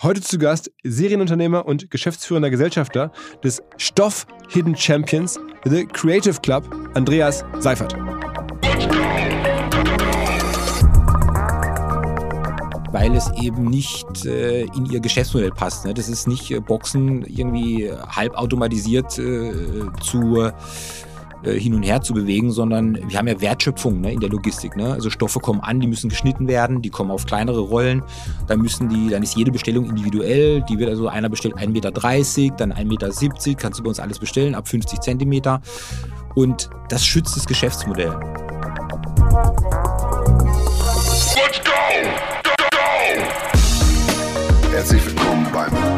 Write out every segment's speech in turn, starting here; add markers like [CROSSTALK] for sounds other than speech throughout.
Heute zu Gast Serienunternehmer und geschäftsführender Gesellschafter des Stoff Hidden Champions, The Creative Club, Andreas Seifert. weil es eben nicht äh, in ihr Geschäftsmodell passt. Ne? Das ist nicht äh, Boxen irgendwie halbautomatisiert äh, zu äh, hin und her zu bewegen, sondern wir haben ja Wertschöpfung ne, in der Logistik. Ne? Also Stoffe kommen an, die müssen geschnitten werden, die kommen auf kleinere Rollen, dann müssen die, dann ist jede Bestellung individuell, die wird also einer bestellt 1,30 Meter, dann 1,70 Meter, kannst du bei uns alles bestellen, ab 50 Zentimeter. Und das schützt das Geschäftsmodell. Let's go! Go, go! Herzlich willkommen beim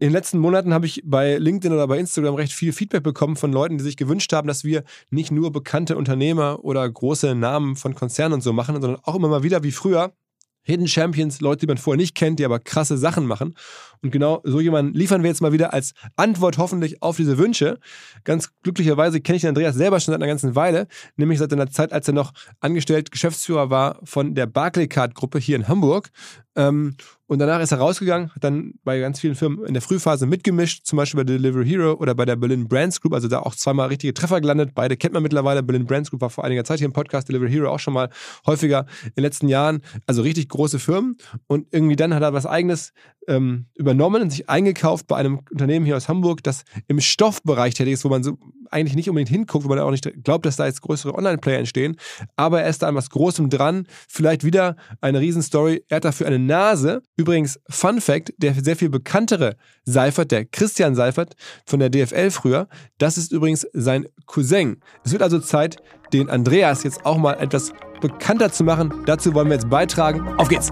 In den letzten Monaten habe ich bei LinkedIn oder bei Instagram recht viel Feedback bekommen von Leuten, die sich gewünscht haben, dass wir nicht nur bekannte Unternehmer oder große Namen von Konzernen und so machen, sondern auch immer mal wieder wie früher Hidden Champions, Leute, die man vorher nicht kennt, die aber krasse Sachen machen. Und genau so jemanden liefern wir jetzt mal wieder als Antwort hoffentlich auf diese Wünsche. Ganz glücklicherweise kenne ich den Andreas selber schon seit einer ganzen Weile, nämlich seit einer Zeit, als er noch angestellt Geschäftsführer war von der Barclaycard-Gruppe hier in Hamburg. Ähm, und danach ist er rausgegangen, hat dann bei ganz vielen Firmen in der Frühphase mitgemischt, zum Beispiel bei Delivery Hero oder bei der Berlin Brands Group, also da auch zweimal richtige Treffer gelandet. Beide kennt man mittlerweile. Berlin Brands Group war vor einiger Zeit hier im Podcast, Delivery Hero auch schon mal häufiger in den letzten Jahren. Also richtig große Firmen. Und irgendwie dann hat er was Eigenes ähm, übernommen und sich eingekauft bei einem Unternehmen hier aus Hamburg, das im Stoffbereich tätig ist, wo man so eigentlich nicht unbedingt hinguckt, wo man auch nicht glaubt, dass da jetzt größere Online-Player entstehen. Aber er ist da an was Großem dran. Vielleicht wieder eine Riesenstory. Er hat dafür eine Nase. Übrigens, Fun Fact, der sehr viel bekanntere Seifert, der Christian Seifert von der DFL früher, das ist übrigens sein Cousin. Es wird also Zeit, den Andreas jetzt auch mal etwas bekannter zu machen. Dazu wollen wir jetzt beitragen. Auf geht's!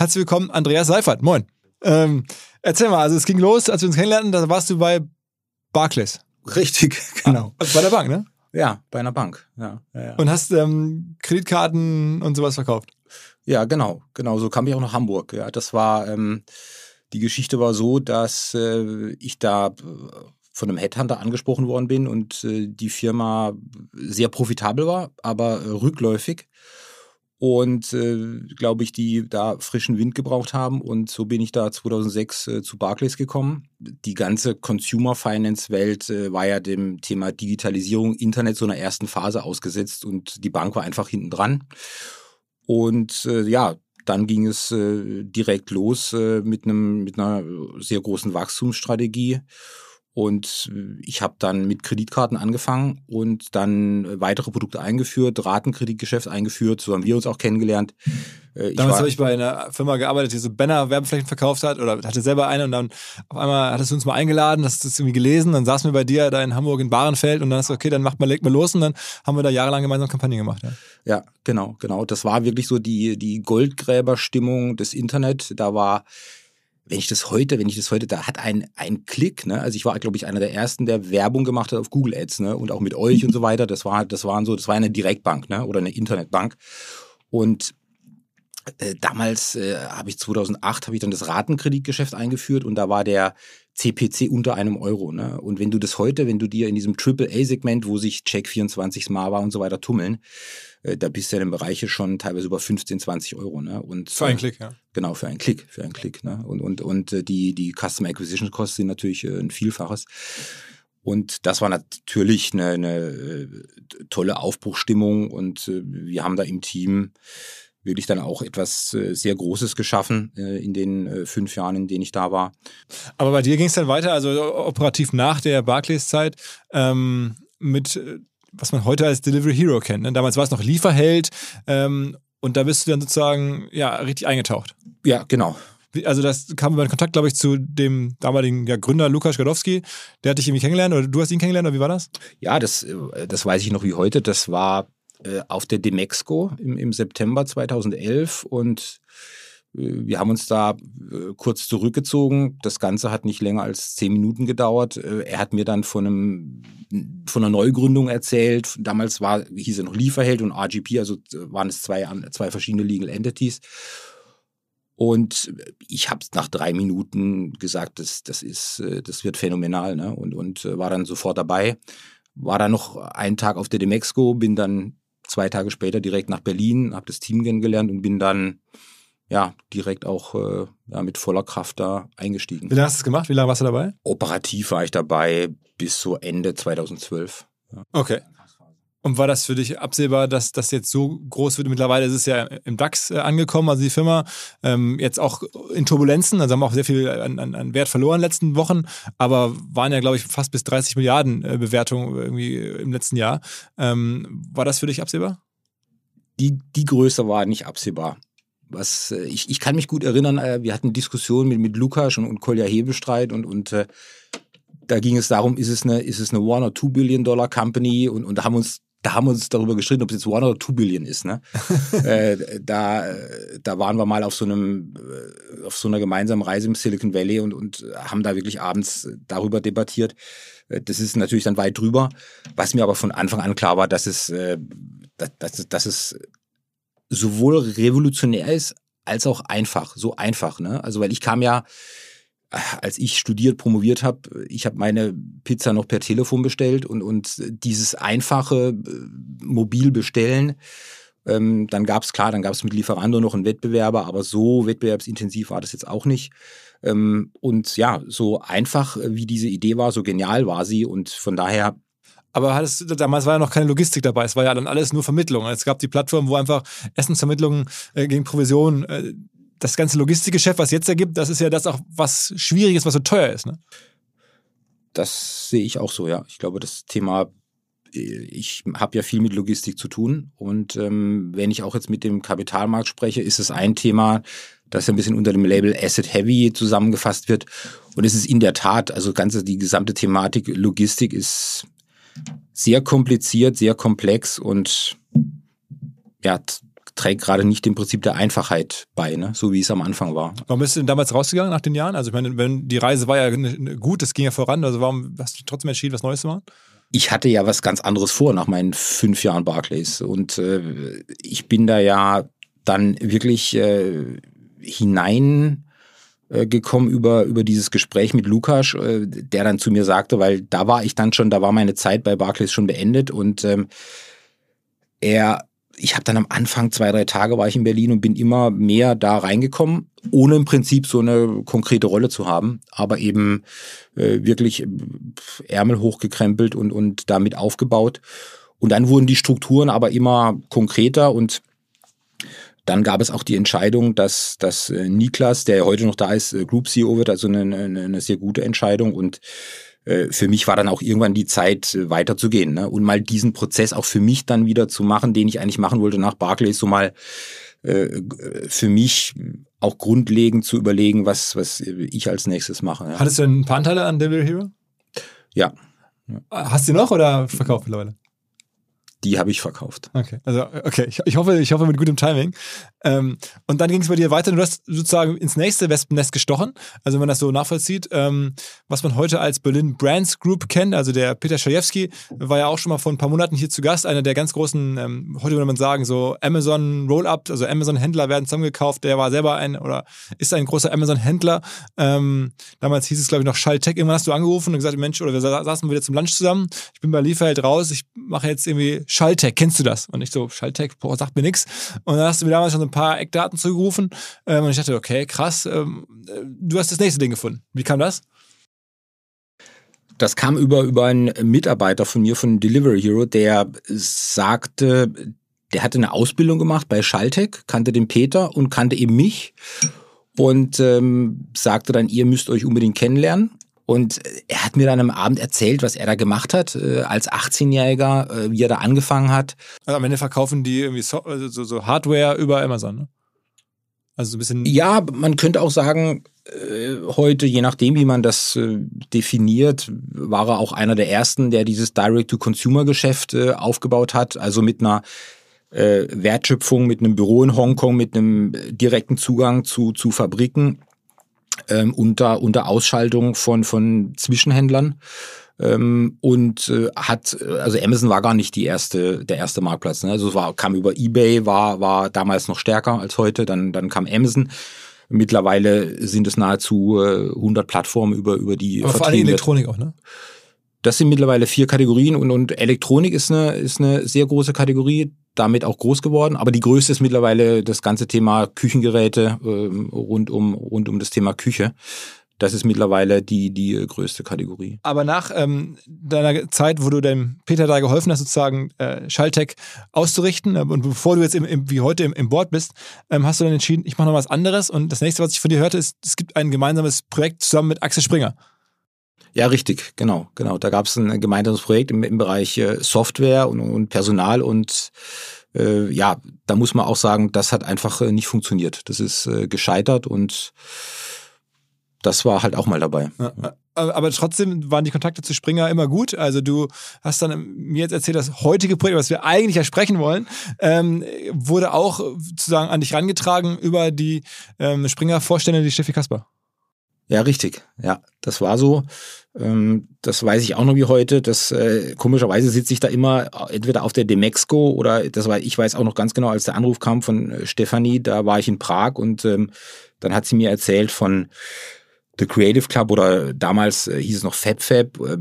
Herzlich willkommen, Andreas Seifert. Moin. Ähm, erzähl mal, also es ging los, als wir uns kennenlernten, da warst du bei Barclays. Richtig, [LAUGHS] genau. Ah, bei der Bank, ne? Ja, bei einer Bank, ja. ja, ja. Und hast ähm, Kreditkarten und sowas verkauft? Ja, genau, genau. So kam ich auch nach Hamburg. Ja, das war, ähm, die Geschichte war so, dass äh, ich da äh, von einem Headhunter angesprochen worden bin und äh, die Firma sehr profitabel war, aber äh, rückläufig und äh, glaube ich, die da frischen Wind gebraucht haben. Und so bin ich da 2006 äh, zu Barclays gekommen. Die ganze Consumer Finance Welt äh, war ja dem Thema Digitalisierung, Internet so einer ersten Phase ausgesetzt und die Bank war einfach hinten dran. Und äh, ja, dann ging es äh, direkt los äh, mit einem mit einer sehr großen Wachstumsstrategie. Und äh, ich habe dann mit Kreditkarten angefangen und dann weitere Produkte eingeführt, Ratenkreditgeschäft eingeführt, so haben wir uns auch kennengelernt. Äh, ich Damals habe ich bei einer Firma gearbeitet, die so Banner-Werbeflächen verkauft hat oder hatte selber eine und dann auf einmal hattest du uns mal eingeladen, hast das irgendwie gelesen, dann saßen wir bei dir da in Hamburg in Bahrenfeld und dann hast du, okay, dann macht mal, legt mal los und dann haben wir da jahrelang gemeinsam Kampagne gemacht. Ja. ja, genau, genau. Das war wirklich so die, die Goldgräberstimmung des Internet. Da war wenn ich das heute, wenn ich das heute, da hat ein, ein Klick, ne? Also ich war, glaube ich, einer der ersten, der Werbung gemacht hat auf Google Ads, ne? Und auch mit euch und so weiter. Das war, das waren so, das war eine Direktbank, ne? Oder eine Internetbank. Und äh, damals äh, habe ich 2008 habe ich dann das Ratenkreditgeschäft eingeführt und da war der CPC unter einem Euro. Ne? Und wenn du das heute, wenn du dir in diesem AAA-Segment, wo sich Check24, Smava und so weiter tummeln, äh, da bist du ja in Bereiche schon teilweise über 15, 20 Euro. Ne? Und, für einen Klick, ja. Genau, für einen Klick, für einen Klick. Ne? Und, und, und äh, die, die Customer Acquisition Costs sind natürlich äh, ein Vielfaches. Und das war natürlich eine, eine äh, tolle Aufbruchstimmung und äh, wir haben da im Team wirklich dann auch etwas äh, sehr Großes geschaffen äh, in den äh, fünf Jahren, in denen ich da war. Aber bei dir ging es dann weiter, also operativ nach der Barclays-Zeit ähm, mit, was man heute als Delivery Hero kennt. Ne? Damals war es noch Lieferheld ähm, und da bist du dann sozusagen ja richtig eingetaucht. Ja, genau. Also das kam über den Kontakt, glaube ich, zu dem damaligen ja, Gründer Lukas Gadowski. Der hat dich irgendwie kennengelernt oder du hast ihn kennengelernt oder wie war das? Ja, das, das weiß ich noch wie heute. Das war äh, auf der Demexco im, im September 2011 und äh, wir haben uns da äh, kurz zurückgezogen. Das Ganze hat nicht länger als zehn Minuten gedauert. Er hat mir dann von, einem, von einer Neugründung erzählt. Damals war, hieß er noch Lieferheld und RGP, also waren es zwei, zwei verschiedene Legal Entities. Und ich habe nach drei Minuten gesagt, das, das, ist, das wird phänomenal ne? und, und war dann sofort dabei. War dann noch einen Tag auf der Demexco, bin dann zwei Tage später direkt nach Berlin, habe das Team kennengelernt und bin dann ja direkt auch äh, ja, mit voller Kraft da eingestiegen. Wie lange hast du es gemacht? Wie lange warst du dabei? Operativ war ich dabei bis so Ende 2012. Ja. Okay. Und war das für dich absehbar, dass das jetzt so groß wird? Mittlerweile ist es ja im DAX äh, angekommen, also die Firma ähm, jetzt auch in Turbulenzen, also haben auch sehr viel an, an, an Wert verloren in den letzten Wochen, aber waren ja, glaube ich, fast bis 30 Milliarden äh, Bewertungen irgendwie im letzten Jahr. Ähm, war das für dich absehbar? Die, die Größe war nicht absehbar. Was, äh, ich, ich kann mich gut erinnern, äh, wir hatten Diskussionen mit, mit Lukas und, und Kolja Hebestreit und, und äh, da ging es darum, ist es eine, ist es eine One- or Two-Billion-Dollar Company? Und, und da haben uns da haben wir uns darüber gestritten, ob es jetzt One oder Two Billion ist. Ne? [LAUGHS] äh, da, da waren wir mal auf so einem, äh, auf so einer gemeinsamen Reise im Silicon Valley und, und haben da wirklich abends darüber debattiert. Äh, das ist natürlich dann weit drüber. Was mir aber von Anfang an klar war, dass es, äh, dass, dass, dass es sowohl revolutionär ist als auch einfach, so einfach. Ne? Also weil ich kam ja als ich studiert, promoviert habe, ich habe meine Pizza noch per Telefon bestellt und, und dieses einfache äh, mobil bestellen, ähm, dann gab es klar, dann gab es mit Lieferando noch einen Wettbewerber, aber so wettbewerbsintensiv war das jetzt auch nicht. Ähm, und ja, so einfach wie diese Idee war, so genial war sie und von daher aber hattest, damals war ja noch keine Logistik dabei, es war ja dann alles nur Vermittlung. Es gab die Plattform, wo einfach Essensvermittlungen äh, gegen Provision äh, das ganze Logistikgeschäft, was jetzt ergibt, das ist ja das auch, was schwierig ist, was so teuer ist. Ne? Das sehe ich auch so, ja. Ich glaube, das Thema, äh, ich habe ja viel mit Logistik zu tun. Und ähm, wenn ich auch jetzt mit dem Kapitalmarkt spreche, ist es ein Thema, das ein bisschen unter dem Label Asset Heavy zusammengefasst wird. Und es ist in der Tat, also ganze, die gesamte Thematik Logistik ist sehr kompliziert, sehr komplex und ja, trägt gerade nicht dem Prinzip der Einfachheit bei, ne? so wie es am Anfang war. Warum bist du denn damals rausgegangen nach den Jahren? Also ich meine, wenn die Reise war ja gut, es ging ja voran, also warum hast du trotzdem entschieden, was Neues zu machen? Ich hatte ja was ganz anderes vor nach meinen fünf Jahren Barclays und äh, ich bin da ja dann wirklich äh, hinein äh, gekommen über, über dieses Gespräch mit Lukas, äh, der dann zu mir sagte, weil da war ich dann schon, da war meine Zeit bei Barclays schon beendet und ähm, er ich habe dann am Anfang zwei, drei Tage war ich in Berlin und bin immer mehr da reingekommen, ohne im Prinzip so eine konkrete Rolle zu haben, aber eben äh, wirklich äh, Ärmel hochgekrempelt und, und damit aufgebaut. Und dann wurden die Strukturen aber immer konkreter und dann gab es auch die Entscheidung, dass, dass äh, Niklas, der heute noch da ist, äh, Group CEO wird, also eine, eine, eine sehr gute Entscheidung und für mich war dann auch irgendwann die Zeit, äh, weiterzugehen ne? und mal diesen Prozess auch für mich dann wieder zu machen, den ich eigentlich machen wollte nach Barclays, so mal äh, für mich auch grundlegend zu überlegen, was, was ich als nächstes mache. Ja. Hattest du ein paar Anteile an Devil Hero? Ja. Hast du noch oder verkauft mittlerweile? Die habe ich verkauft. Okay, also okay, ich, ich, hoffe, ich hoffe mit gutem Timing. Ähm, und dann ging es bei dir weiter. Du hast sozusagen ins nächste Wespennest gestochen. Also wenn man das so nachvollzieht, ähm, was man heute als Berlin Brands Group kennt. Also der Peter Schajewski war ja auch schon mal vor ein paar Monaten hier zu Gast. Einer der ganz großen, ähm, heute würde man sagen, so Amazon Roll-Up, also Amazon-Händler werden zusammengekauft. Der war selber ein oder ist ein großer Amazon-Händler. Ähm, damals hieß es, glaube ich, noch Schalltech. Irgendwann hast du angerufen und gesagt, Mensch, oder wir saßen wieder zum Lunch zusammen. Ich bin bei Lieferheld raus. Ich mache jetzt irgendwie Schalltech. Kennst du das? Und ich so, Schalltech, boah, sagt mir nichts. Und dann hast du mir damals schon so ein paar Eckdaten zugerufen. Ähm, und ich dachte, okay, krass, ähm, du hast das nächste Ding gefunden. Wie kam das? Das kam über, über einen Mitarbeiter von mir von Delivery Hero, der sagte, der hatte eine Ausbildung gemacht bei Schalltech, kannte den Peter und kannte eben mich und ähm, sagte dann, ihr müsst euch unbedingt kennenlernen. Und er hat mir dann am Abend erzählt, was er da gemacht hat äh, als 18-Jähriger, äh, wie er da angefangen hat. Also am Ende verkaufen die irgendwie so, also so, so Hardware über Amazon, ne? Also so ein bisschen. Ja, man könnte auch sagen, äh, heute, je nachdem, wie man das äh, definiert, war er auch einer der ersten, der dieses Direct-to-Consumer-Geschäft äh, aufgebaut hat. Also mit einer äh, Wertschöpfung, mit einem Büro in Hongkong, mit einem direkten Zugang zu, zu Fabriken ähm, unter, unter Ausschaltung von, von Zwischenhändlern. Ähm, und äh, hat, also Amazon war gar nicht die erste, der erste Marktplatz. Ne? Also es war, kam über Ebay, war, war damals noch stärker als heute, dann, dann kam Amazon. Mittlerweile sind es nahezu äh, 100 Plattformen über, über die Aber vor allem Elektronik auch, ne? Das sind mittlerweile vier Kategorien und, und Elektronik ist eine, ist eine sehr große Kategorie, damit auch groß geworden. Aber die größte ist mittlerweile das ganze Thema Küchengeräte äh, rund, um, rund um das Thema Küche. Das ist mittlerweile die, die größte Kategorie. Aber nach ähm, deiner Zeit, wo du dem Peter da geholfen hast, sozusagen äh, Schalltech auszurichten, äh, und bevor du jetzt im, im, wie heute im, im Board bist, ähm, hast du dann entschieden, ich mache noch was anderes. Und das nächste, was ich von dir hörte, ist, es gibt ein gemeinsames Projekt zusammen mit Axel Springer. Ja, richtig, genau, genau. Da gab es ein gemeinsames Projekt im, im Bereich äh, Software und, und Personal und äh, ja, da muss man auch sagen, das hat einfach äh, nicht funktioniert. Das ist äh, gescheitert und das war halt auch mal dabei. Ja, aber trotzdem waren die Kontakte zu Springer immer gut. Also du hast dann mir jetzt erzählt, das heutige Projekt, was wir eigentlich ja sprechen wollen, ähm, wurde auch sozusagen an dich rangetragen über die ähm, Springer-Vorstände, die Steffi Kasper. Ja, richtig. Ja, das war so. Ähm, das weiß ich auch noch wie heute. Das äh, komischerweise sitze ich da immer entweder auf der Demexco oder das war, ich weiß auch noch ganz genau, als der Anruf kam von äh, Stefanie, da war ich in Prag und ähm, dann hat sie mir erzählt von The Creative Club oder damals äh, hieß es noch FabFab, äh,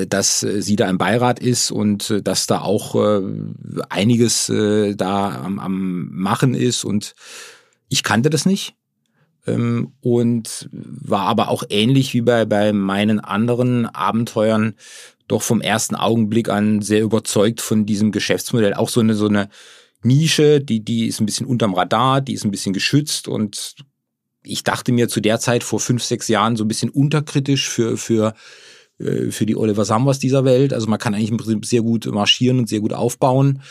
äh, dass äh, sie da im Beirat ist und äh, dass da auch äh, einiges äh, da am, am machen ist und ich kannte das nicht ähm, und war aber auch ähnlich wie bei, bei meinen anderen Abenteuern doch vom ersten Augenblick an sehr überzeugt von diesem Geschäftsmodell. Auch so eine, so eine Nische, die, die ist ein bisschen unterm Radar, die ist ein bisschen geschützt und ich dachte mir zu der Zeit vor fünf, sechs Jahren so ein bisschen unterkritisch für, für, äh, für die Oliver Sambers dieser Welt. Also man kann eigentlich im Prinzip sehr gut marschieren und sehr gut aufbauen,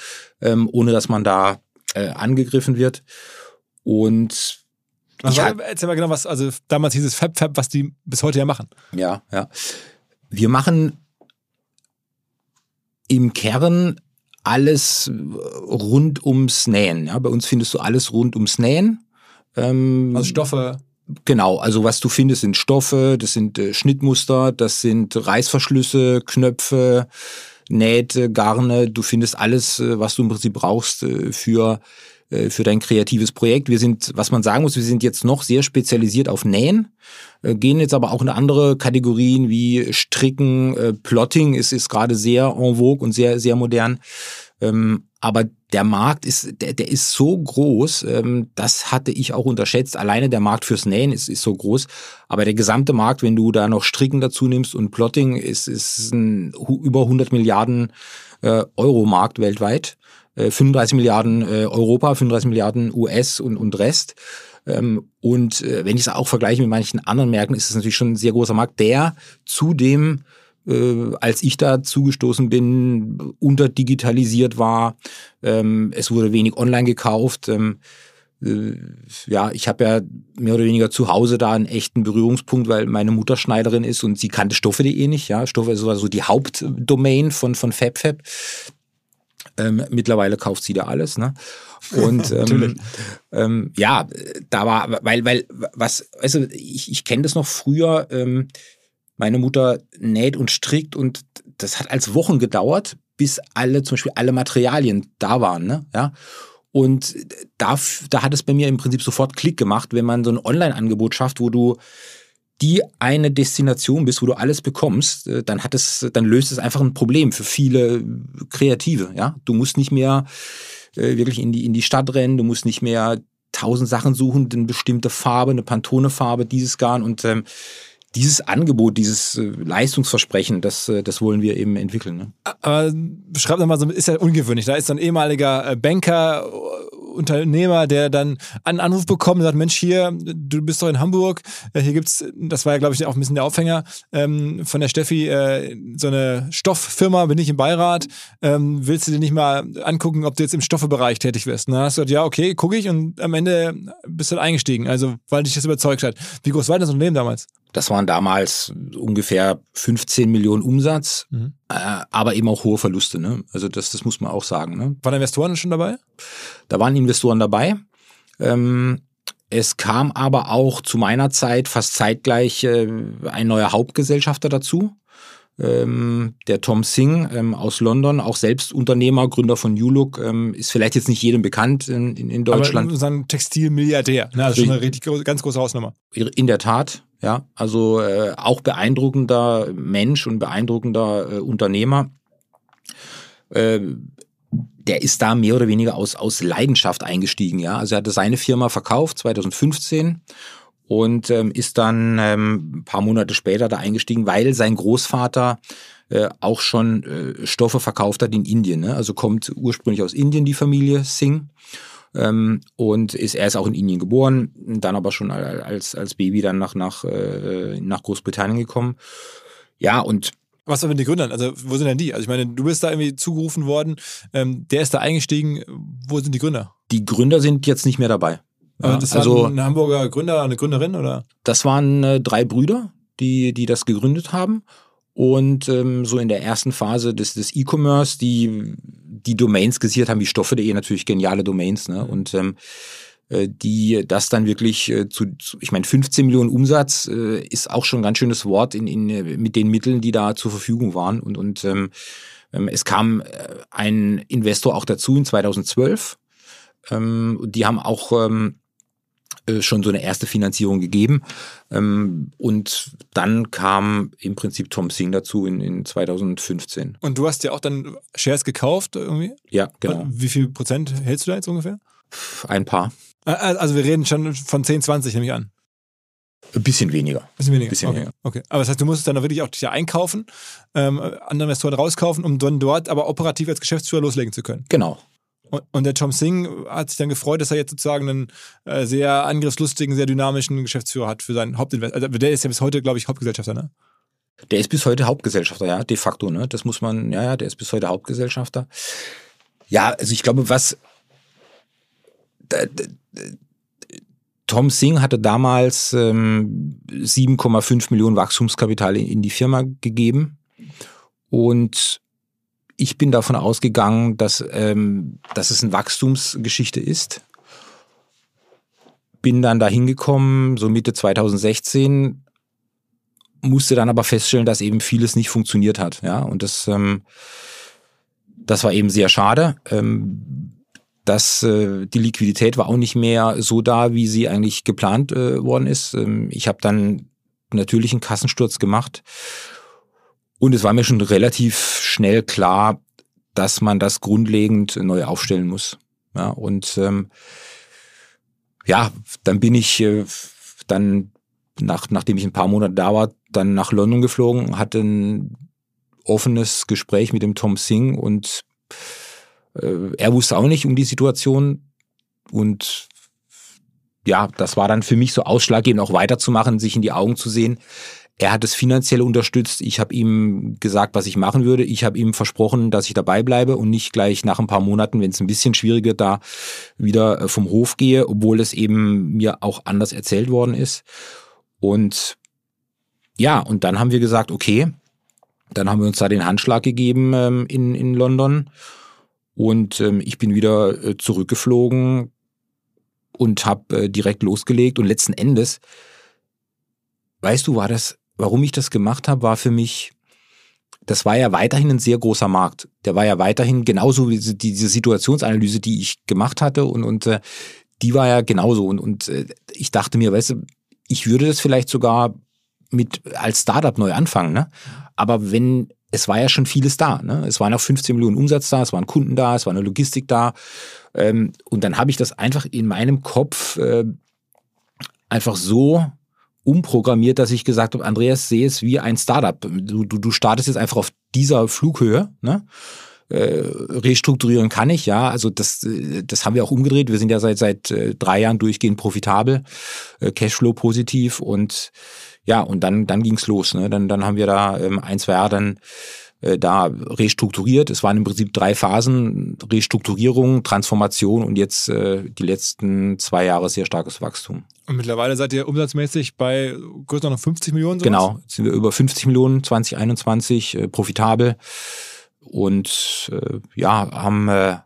ähm, ohne dass man da äh, angegriffen wird. Und ich war, erzähl mal genau, was, also damals hieß es Fab Fab, was die bis heute ja machen. Ja, ja. Wir machen im Kern alles rund ums Nähen. Ja, bei uns findest du alles rund ums Nähen. Ähm, also Stoffe. Genau, also was du findest sind Stoffe, das sind äh, Schnittmuster, das sind Reißverschlüsse, Knöpfe, Nähte, Garne. Du findest alles, äh, was du im Prinzip brauchst äh, für für dein kreatives Projekt. Wir sind, was man sagen muss, wir sind jetzt noch sehr spezialisiert auf Nähen, äh, gehen jetzt aber auch in andere Kategorien wie Stricken, äh, Plotting ist, ist gerade sehr en vogue und sehr, sehr modern. Ähm, aber der Markt ist, der, der ist so groß, ähm, das hatte ich auch unterschätzt. Alleine der Markt fürs Nähen ist, ist so groß. Aber der gesamte Markt, wenn du da noch Stricken dazu nimmst und Plotting, ist, ist ein über 100 Milliarden Euro Markt weltweit. 35 äh, Milliarden äh, Europa, 35 Milliarden US und, und Rest. Ähm, und äh, wenn ich es auch vergleiche mit manchen anderen Märkten, ist es natürlich schon ein sehr großer Markt, der zudem als ich da zugestoßen bin, unterdigitalisiert war. Ähm, es wurde wenig online gekauft. Ähm, äh, ja, ich habe ja mehr oder weniger zu Hause da einen echten Berührungspunkt, weil meine Mutter Schneiderin ist und sie kannte Stoffe.de nicht. Ja, Stoffe ist so die Hauptdomain von, von FabFab. Ähm, mittlerweile kauft sie da alles, ne? Und [LAUGHS] ähm, ähm, ja, da war, weil, weil, was, also ich, ich kenne das noch früher, ähm, meine Mutter näht und strickt und das hat als Wochen gedauert, bis alle, zum Beispiel alle Materialien da waren, ne? Ja. Und da, da hat es bei mir im Prinzip sofort Klick gemacht, wenn man so ein Online-Angebot schafft, wo du die eine Destination bist, wo du alles bekommst, äh, dann hat es, dann löst es einfach ein Problem für viele Kreative. Ja, du musst nicht mehr äh, wirklich in die in die Stadt rennen, du musst nicht mehr tausend Sachen suchen, eine bestimmte Farbe, eine Pantone-Farbe, dieses Garn und ähm, dieses Angebot, dieses äh, Leistungsversprechen, das, äh, das wollen wir eben entwickeln. Ne? Aber beschreib doch mal so, ist ja ungewöhnlich. Da ist so ein ehemaliger äh, Banker, Unternehmer, der dann einen Anruf bekommt und sagt, Mensch, hier, du bist doch in Hamburg, hier gibt's, das war ja, glaube ich, auch ein bisschen der Aufhänger ähm, von der Steffi, äh, so eine Stofffirma, bin ich im Beirat, ähm, willst du dir nicht mal angucken, ob du jetzt im Stoffebereich tätig wirst? Und dann hast du gesagt, ja, okay, gucke ich und am Ende bist du dann eingestiegen, also weil dich das überzeugt hat. Wie groß war das Unternehmen damals? Das waren damals ungefähr 15 Millionen Umsatz, mhm. äh, aber eben auch hohe Verluste. Ne? Also das, das muss man auch sagen. Ne? Waren Investoren schon dabei? Da waren Investoren dabei. Ähm, es kam aber auch zu meiner Zeit fast zeitgleich äh, ein neuer Hauptgesellschafter dazu. Ähm, der Tom Singh ähm, aus London, auch selbst Unternehmer, Gründer von New Look, ähm, ist vielleicht jetzt nicht jedem bekannt in, in Deutschland. Aber ein Textilmilliardär, ne? also schon eine richtig ganz große Hausnummer. In der Tat, ja, also äh, auch beeindruckender Mensch und beeindruckender äh, Unternehmer. Äh, der ist da mehr oder weniger aus, aus Leidenschaft eingestiegen, ja. Also er hatte seine Firma verkauft 2015 und ähm, ist dann ähm, ein paar Monate später da eingestiegen, weil sein Großvater äh, auch schon äh, Stoffe verkauft hat in Indien. Ne? Also kommt ursprünglich aus Indien die Familie Singh ähm, und ist er ist auch in Indien geboren, dann aber schon als als Baby dann nach nach äh, nach Großbritannien gekommen. Ja und was sind denn die Gründer? Also, wo sind denn die? Also, ich meine, du bist da irgendwie zugerufen worden, ähm, der ist da eingestiegen. Wo sind die Gründer? Die Gründer sind jetzt nicht mehr dabei. Ja, das also ein Hamburger Gründer, eine Gründerin oder? Das waren äh, drei Brüder, die, die das gegründet haben. Und ähm, so in der ersten Phase des, des E-Commerce, die die Domains gesichert haben, wie Stoffe.de, natürlich geniale Domains, ne? Und ähm, äh, die das dann wirklich äh, zu, zu ich meine, 15 Millionen Umsatz äh, ist auch schon ein ganz schönes Wort in, in, mit den Mitteln, die da zur Verfügung waren. Und, und ähm, ähm es kam äh, ein Investor auch dazu in 2012. Ähm, die haben auch ähm, äh, schon so eine erste Finanzierung gegeben. Ähm, und dann kam im Prinzip Tom Singh dazu in, in 2015. Und du hast ja auch dann Shares gekauft irgendwie? Ja, genau. Wie viel Prozent hältst du da jetzt ungefähr? Ein paar. Also wir reden schon von 10, 20, nehme ich an. Ein bisschen weniger. Ein bisschen weniger. Bisschen okay. weniger. okay. Aber das heißt, du musstest dann wirklich auch dich einkaufen, ähm, andere Investoren rauskaufen, um dann dort aber operativ als Geschäftsführer loslegen zu können. Genau. Und, der Tom Singh hat sich dann gefreut, dass er jetzt sozusagen einen äh, sehr angriffslustigen, sehr dynamischen Geschäftsführer hat für seinen Hauptinvest. Also der ist ja bis heute, glaube ich, Hauptgesellschafter, ne? Der ist bis heute Hauptgesellschafter, ja, de facto, ne? Das muss man, ja, ja, der ist bis heute Hauptgesellschafter. Ja, also ich glaube, was Tom Singh hatte damals ähm, 7,5 Millionen Wachstumskapital in, in die Firma gegeben und ich bin davon ausgegangen, dass, ähm, dass es eine Wachstumsgeschichte ist. Bin dann da hingekommen, so Mitte 2016, musste dann aber feststellen, dass eben vieles nicht funktioniert hat. Ja, und das, ähm, das war eben sehr schade. Ähm, dass äh, die Liquidität war auch nicht mehr so da, wie sie eigentlich geplant äh, worden ist. Ähm, ich habe dann natürlich einen Kassensturz gemacht und es war mir schon relativ schnell klar, dass man das grundlegend neu aufstellen muss. Ja, und ähm, ja, dann bin ich äh, dann, nach, nachdem ich ein paar Monate da war, dann nach London geflogen, hatte ein offenes Gespräch mit dem Tom Singh und äh, er wusste auch nicht um die Situation und ja, das war dann für mich so ausschlaggebend, auch weiterzumachen, sich in die Augen zu sehen. Er hat es finanziell unterstützt. Ich habe ihm gesagt, was ich machen würde. Ich habe ihm versprochen, dass ich dabei bleibe und nicht gleich nach ein paar Monaten, wenn es ein bisschen schwieriger da wieder äh, vom Hof gehe, obwohl es eben mir auch anders erzählt worden ist. Und ja, und dann haben wir gesagt, okay, dann haben wir uns da den Handschlag gegeben ähm, in, in London. Und ähm, ich bin wieder äh, zurückgeflogen und habe äh, direkt losgelegt. Und letzten Endes, weißt du, war das, warum ich das gemacht habe, war für mich, das war ja weiterhin ein sehr großer Markt. Der war ja weiterhin genauso wie diese Situationsanalyse, die ich gemacht hatte und, und äh, die war ja genauso. Und, und äh, ich dachte mir, weißt du, ich würde das vielleicht sogar mit als Startup neu anfangen, ne? Aber wenn es war ja schon vieles da. Ne? Es waren auch 15 Millionen Umsatz da, es waren Kunden da, es war eine Logistik da. Ähm, und dann habe ich das einfach in meinem Kopf äh, einfach so umprogrammiert, dass ich gesagt habe, Andreas, sehe es wie ein Startup. Du, du, du startest jetzt einfach auf dieser Flughöhe. Ne? Äh, restrukturieren kann ich, ja. Also das, äh, das haben wir auch umgedreht. Wir sind ja seit seit äh, drei Jahren durchgehend profitabel, äh, Cashflow positiv und ja, und dann, dann ging's los. Ne? Dann, dann haben wir da ähm, ein, zwei Jahre dann äh, da restrukturiert. Es waren im Prinzip drei Phasen, Restrukturierung, Transformation und jetzt äh, die letzten zwei Jahre sehr starkes Wachstum. Und mittlerweile seid ihr umsatzmäßig bei größer noch 50 Millionen? Sowas? Genau, jetzt sind wir über 50 Millionen 2021 äh, profitabel und äh, ja, haben äh,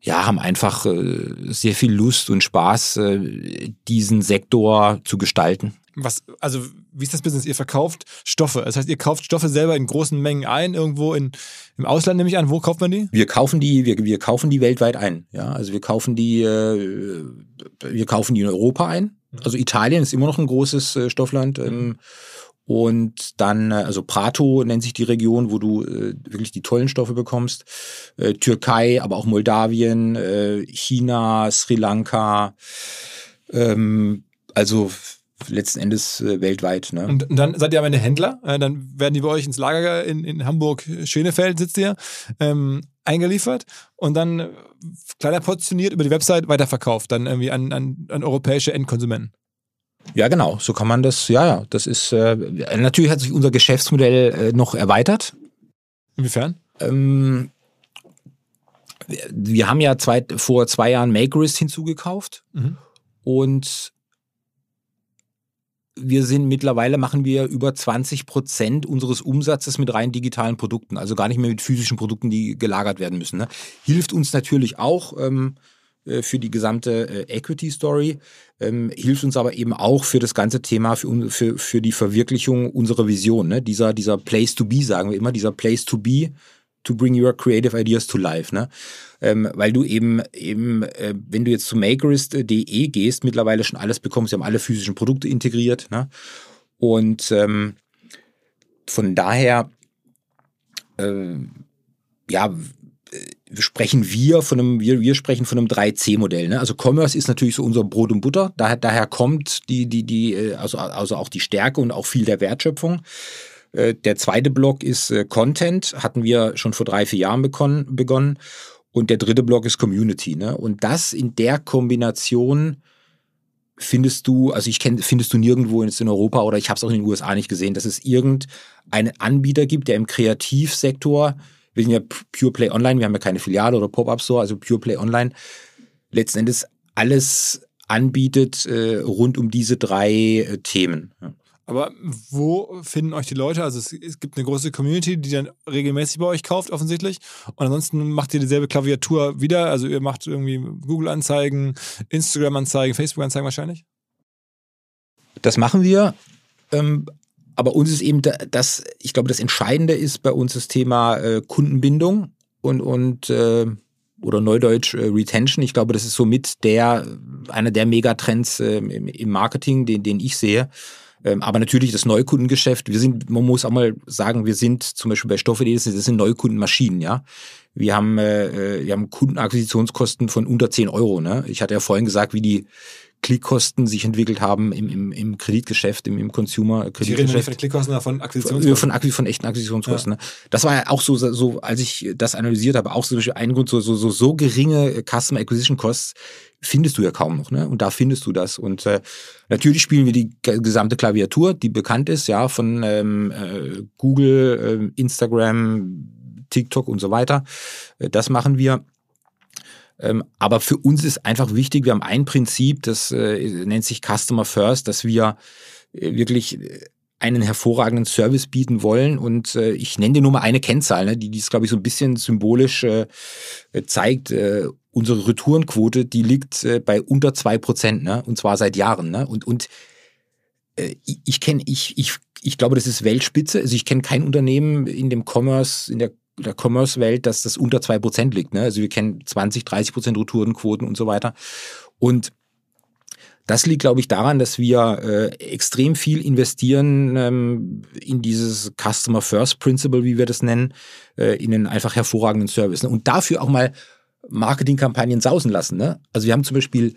ja, haben einfach äh, sehr viel Lust und Spaß, äh, diesen Sektor zu gestalten was, also wie ist das Business? Ihr verkauft Stoffe. Das heißt, ihr kauft Stoffe selber in großen Mengen ein, irgendwo in, im Ausland nehme ich an. Wo kauft man die? Wir kaufen die, wir, wir kaufen die weltweit ein. Ja, also wir kaufen die, äh, wir kaufen die in Europa ein. Also Italien ist immer noch ein großes äh, Stoffland. Ähm, und dann, äh, also Prato nennt sich die Region, wo du wirklich die tollen Stoffe bekommst. Türkei, aber auch Moldawien, China, Sri Lanka. Ähm, also letzten Endes äh, weltweit. Ne? Und dann seid ihr am Ende Händler, äh, dann werden die bei euch ins Lager in, in Hamburg, Schönefeld sitzt ihr, ähm, eingeliefert und dann äh, kleiner portioniert über die Website weiterverkauft, dann irgendwie an, an, an europäische Endkonsumenten. Ja, genau, so kann man das, ja, ja, das ist, äh, natürlich hat sich unser Geschäftsmodell äh, noch erweitert. Inwiefern? Ähm, wir haben ja zwei, vor zwei Jahren Makerist hinzugekauft mhm. und wir sind mittlerweile machen wir über 20 Prozent unseres Umsatzes mit rein digitalen Produkten, also gar nicht mehr mit physischen Produkten, die gelagert werden müssen. Ne? Hilft uns natürlich auch ähm, äh, für die gesamte äh, Equity Story, ähm, hilft uns aber eben auch für das ganze Thema, für, für, für die Verwirklichung unserer Vision. Ne? Dieser, dieser Place to be, sagen wir immer, dieser Place to be to bring your creative ideas to life, ne? Ähm, weil du eben eben, äh, wenn du jetzt zu Makerist.de gehst, mittlerweile schon alles bekommst, sie haben alle physischen Produkte integriert, ne? Und ähm, von daher, äh, ja, sprechen wir von einem, wir, wir sprechen von einem 3C-Modell. Ne? Also Commerce ist natürlich so unser Brot und Butter. Daher, daher kommt die, die, die, äh, also, also auch die Stärke und auch viel der Wertschöpfung. Äh, der zweite Block ist äh, Content, hatten wir schon vor drei, vier Jahren begonnen. Und der dritte Block ist Community. Ne? Und das in der Kombination findest du, also ich kenne, findest du nirgendwo in Europa oder ich habe es auch in den USA nicht gesehen, dass es irgendeinen Anbieter gibt, der im Kreativsektor, wir sind ja Pure Play Online, wir haben ja keine Filiale oder Pop-Up Store, also Pure Play Online, letzten Endes alles anbietet äh, rund um diese drei äh, Themen. Ja. Aber wo finden euch die Leute? Also es, es, gibt eine große Community, die dann regelmäßig bei euch kauft, offensichtlich. Und ansonsten macht ihr dieselbe Klaviatur wieder. Also ihr macht irgendwie Google-Anzeigen, Instagram-Anzeigen, Facebook-Anzeigen wahrscheinlich? Das machen wir. Ähm, aber uns ist eben das, ich glaube, das Entscheidende ist bei uns das Thema äh, Kundenbindung und, und äh, oder Neudeutsch äh, Retention. Ich glaube, das ist somit der, einer der Megatrends äh, im, Marketing, den, den ich sehe. Ähm, aber natürlich das Neukundengeschäft, wir sind, man muss auch mal sagen, wir sind zum Beispiel bei Stoffe.de, das sind Neukundenmaschinen, ja. Wir haben, äh, äh, wir haben Kundenakquisitionskosten von unter 10 Euro. Ne? Ich hatte ja vorhin gesagt, wie die Klickkosten sich entwickelt haben im, im, im Kreditgeschäft, im, im Consumer-Kreditgeschäft. Sie reden nicht von Klickkosten, von Akquisitionskosten. Von, von, von echten Akquisitionskosten. Ja. Ne? Das war ja auch so, so, als ich das analysiert habe, auch so ein Grund, so, so, so, so geringe Customer Acquisition Costs findest du ja kaum noch, ne? Und da findest du das. Und äh, natürlich spielen wir die gesamte Klaviatur, die bekannt ist, ja, von ähm, äh, Google, äh, Instagram, TikTok und so weiter. Äh, das machen wir. Ähm, aber für uns ist einfach wichtig, wir haben ein Prinzip, das äh, nennt sich Customer First, dass wir äh, wirklich einen hervorragenden Service bieten wollen. Und äh, ich nenne dir nur mal eine Kennzahl, ne, die dies, glaube ich, so ein bisschen symbolisch äh, zeigt. Äh, unsere Retourenquote, die liegt äh, bei unter zwei Prozent, ne? und zwar seit Jahren. Ne? Und, und äh, ich kenne, ich, ich, ich glaube, das ist Weltspitze. Also ich kenne kein Unternehmen in dem Commerce, in der der Commerce-Welt, dass das unter zwei Prozent liegt. Ne? Also wir kennen 20, 30 Prozent Retourenquoten und so weiter. Und das liegt, glaube ich, daran, dass wir äh, extrem viel investieren ähm, in dieses Customer First Principle, wie wir das nennen, äh, in einen einfach hervorragenden Service. Ne? Und dafür auch mal Marketingkampagnen sausen lassen. Ne? Also wir haben zum Beispiel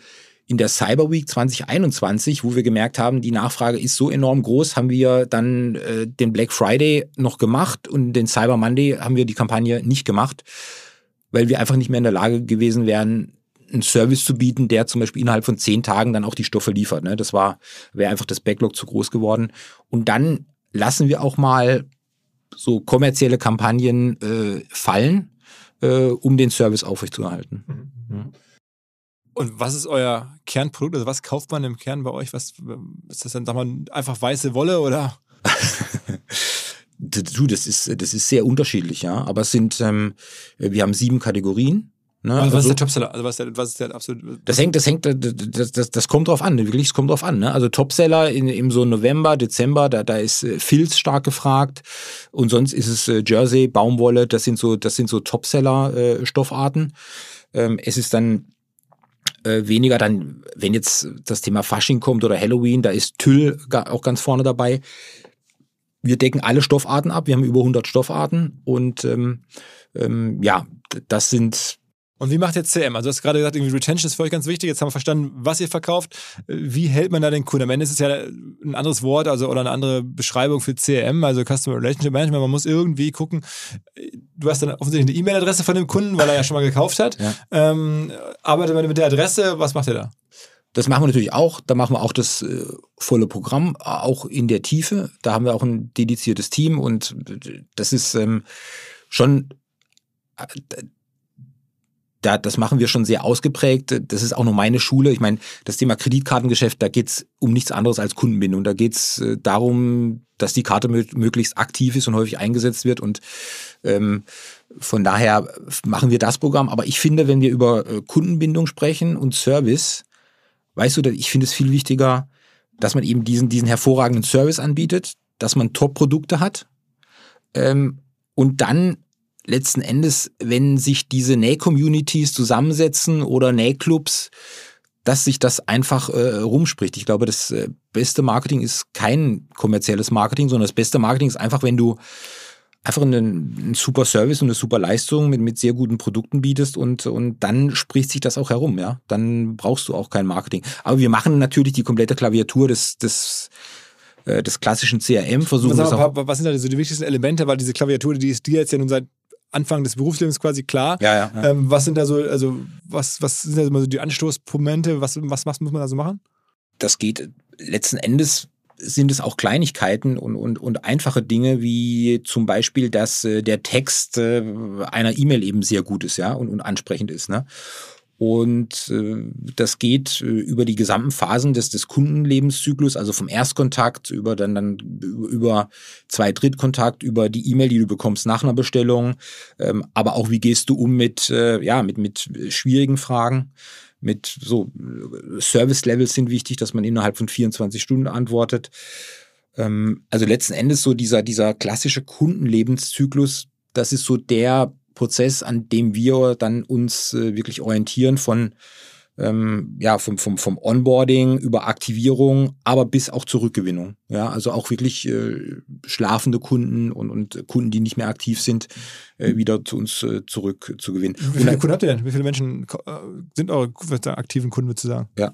in der Cyber Week 2021, wo wir gemerkt haben, die Nachfrage ist so enorm groß, haben wir dann äh, den Black Friday noch gemacht und den Cyber Monday haben wir die Kampagne nicht gemacht, weil wir einfach nicht mehr in der Lage gewesen wären, einen Service zu bieten, der zum Beispiel innerhalb von zehn Tagen dann auch die Stoffe liefert. Ne? Das war, wäre einfach das Backlog zu groß geworden. Und dann lassen wir auch mal so kommerzielle Kampagnen äh, fallen, äh, um den Service aufrechtzuerhalten. Mhm. Ja. Und was ist euer Kernprodukt? Also was kauft man im Kern bei euch? Was ist das dann, sag mal, einfach weiße Wolle oder? [LAUGHS] du, das ist, das ist sehr unterschiedlich, ja. Aber es sind, ähm, wir haben sieben Kategorien. Ne? Also, was also, ist der Topseller? Also was ist der, was ist der absolut? Das hängt, das hängt, das, das, das kommt drauf an. Wirklich, es kommt drauf an. Ne? Also Topseller in, im so November, Dezember, da, da ist äh, Filz stark gefragt und sonst ist es äh, Jersey, Baumwolle. Das sind so, das sind so Topseller äh. Ähm, es ist dann äh, weniger dann, wenn jetzt das Thema Fasching kommt oder Halloween, da ist Tüll auch ganz vorne dabei. Wir decken alle Stoffarten ab. Wir haben über 100 Stoffarten und ähm, ähm, ja, das sind und wie macht jetzt CM? Also du hast gerade gesagt, irgendwie Retention ist für euch ganz wichtig. Jetzt haben wir verstanden, was ihr verkauft. Wie hält man da den Kunden? Am Ende ist es ja ein anderes Wort, also oder eine andere Beschreibung für CM, also Customer Relationship Management. Man muss irgendwie gucken. Du hast dann offensichtlich eine E-Mail-Adresse von dem Kunden, weil er ja schon mal gekauft hat. Ja. Ähm, arbeitet man mit der Adresse? Was macht er da? Das machen wir natürlich auch. Da machen wir auch das äh, volle Programm, auch in der Tiefe. Da haben wir auch ein dediziertes Team und das ist ähm, schon äh, da, das machen wir schon sehr ausgeprägt. Das ist auch nur meine Schule. Ich meine, das Thema Kreditkartengeschäft, da geht's um nichts anderes als Kundenbindung. Da geht's äh, darum, dass die Karte möglichst aktiv ist und häufig eingesetzt wird. Und ähm, von daher machen wir das Programm. Aber ich finde, wenn wir über äh, Kundenbindung sprechen und Service, weißt du, ich finde es viel wichtiger, dass man eben diesen, diesen hervorragenden Service anbietet, dass man Top-Produkte hat ähm, und dann letzten Endes, wenn sich diese Näh-Communities zusammensetzen oder Nähclubs, dass sich das einfach äh, rumspricht. Ich glaube, das äh, beste Marketing ist kein kommerzielles Marketing, sondern das beste Marketing ist einfach, wenn du einfach einen, einen super Service und eine super Leistung mit, mit sehr guten Produkten bietest und, und dann spricht sich das auch herum, ja. Dann brauchst du auch kein Marketing. Aber wir machen natürlich die komplette Klaviatur des, des äh, des klassischen CRM versuchen was, was sind da so die wichtigsten Elemente, weil diese Klaviatur, die ist dir jetzt ja nun seit Anfang des Berufslebens quasi klar. Ja, ja, ja. Ähm, was sind da so, also was, was sind da so die Anstoßmomente? Was, was, was muss man da so machen? Das geht letzten Endes sind es auch Kleinigkeiten und, und, und einfache Dinge, wie zum Beispiel, dass äh, der Text äh, einer E-Mail eben sehr gut ist, ja, und, und ansprechend ist. Ne? Und äh, das geht äh, über die gesamten Phasen des, des Kundenlebenszyklus, also vom Erstkontakt über dann, dann über zwei Drittkontakt, über die E-Mail, die du bekommst nach einer Bestellung, ähm, aber auch wie gehst du um mit, äh, ja, mit, mit schwierigen Fragen. Mit so Service-Levels sind wichtig, dass man innerhalb von 24 Stunden antwortet. Ähm, also letzten Endes so dieser, dieser klassische Kundenlebenszyklus, das ist so der Prozess, an dem wir dann uns äh, wirklich orientieren von ähm, ja, vom, vom, vom Onboarding über Aktivierung, aber bis auch zur Rückgewinnung. Ja, also auch wirklich äh, schlafende Kunden und, und Kunden, die nicht mehr aktiv sind, äh, wieder zu uns äh, zurück zu gewinnen. Wie viele Kunden habt ihr denn? Wie viele Menschen äh, sind eure aktiven Kunden, würdest du sagen? Ja.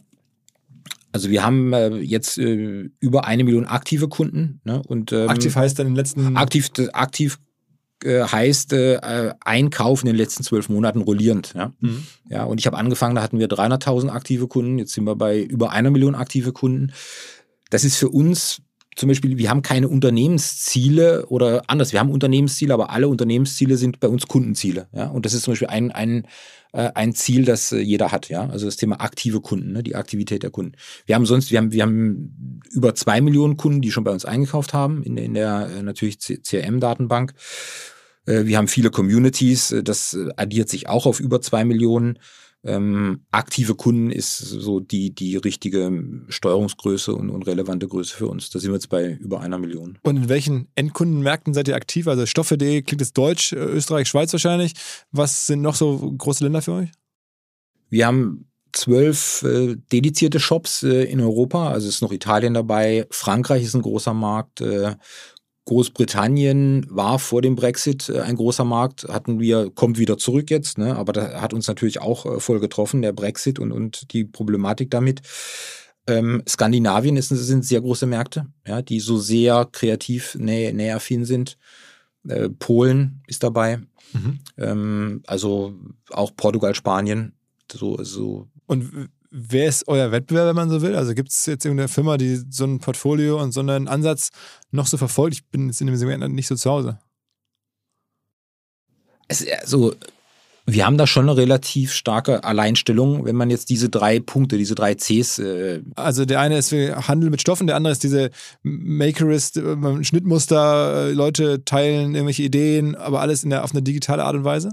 Also wir haben äh, jetzt äh, über eine Million aktive Kunden. Ne? Und, ähm, aktiv heißt dann in den letzten... Aktiv, aktiv äh, heißt äh, Einkauf in den letzten zwölf Monaten rollierend. Ja, mhm. ja und ich habe angefangen, da hatten wir 300.000 aktive Kunden, jetzt sind wir bei über einer Million aktive Kunden. Das ist für uns zum Beispiel, wir haben keine Unternehmensziele oder anders, wir haben Unternehmensziele, aber alle Unternehmensziele sind bei uns Kundenziele. Ja? Und das ist zum Beispiel ein, ein, äh, ein Ziel, das äh, jeder hat, ja. Also das Thema aktive Kunden, ne? die Aktivität der Kunden. Wir haben sonst, wir haben, wir haben über zwei Millionen Kunden, die schon bei uns eingekauft haben, in, in der äh, natürlich CRM-Datenbank. Äh, wir haben viele Communities, äh, das addiert sich auch auf über zwei Millionen. Ähm, aktive Kunden ist so die, die richtige Steuerungsgröße und, und relevante Größe für uns. Da sind wir jetzt bei über einer Million. Und in welchen Endkundenmärkten seid ihr aktiv? Also Stoffe.de klingt jetzt Deutsch, äh, Österreich, Schweiz wahrscheinlich. Was sind noch so große Länder für euch? Wir haben zwölf äh, dedizierte Shops äh, in Europa. Also ist noch Italien dabei. Frankreich ist ein großer Markt. Äh, Großbritannien war vor dem Brexit äh, ein großer Markt, hatten wir, kommt wieder zurück jetzt, ne? aber da hat uns natürlich auch äh, voll getroffen, der Brexit und, und die Problematik damit. Ähm, Skandinavien ist, sind sehr große Märkte, ja, die so sehr kreativ nä nähaffin sind. Äh, Polen ist dabei, mhm. ähm, also auch Portugal, Spanien, so, so. Und wer ist euer Wettbewerb, wenn man so will? Also gibt es jetzt irgendeine Firma, die so ein Portfolio und so einen Ansatz noch so verfolgt? Ich bin jetzt in dem Segment nicht so zu Hause. Also, wir haben da schon eine relativ starke Alleinstellung, wenn man jetzt diese drei Punkte, diese drei Cs. Äh also der eine ist Handel mit Stoffen, der andere ist diese Makerist, äh, Schnittmuster, äh, Leute teilen irgendwelche Ideen, aber alles in der, auf eine digitale Art und Weise?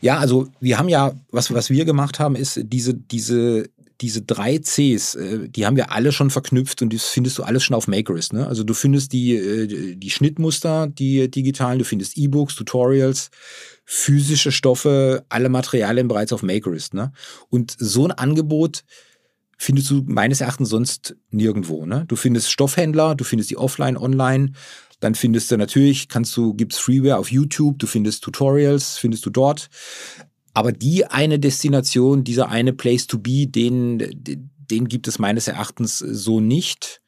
Ja, also wir haben ja, was, was wir gemacht haben, ist diese, diese diese drei Cs, äh, die haben wir alle schon verknüpft und das findest du alles schon auf Makerist. Ne? Also du findest die, äh, die Schnittmuster, die digitalen, du findest E-Books, Tutorials, physische Stoffe, alle Materialien bereits auf Makerist. Ne? Und so ein Angebot findest du meines Erachtens sonst nirgendwo. Ne? Du findest Stoffhändler, du findest die offline, online. Dann findest du natürlich, kannst du, gibt's Freeware auf YouTube, du findest Tutorials, findest du dort. Aber die eine Destination, dieser eine Place to be, den, den gibt es meines Erachtens so nicht.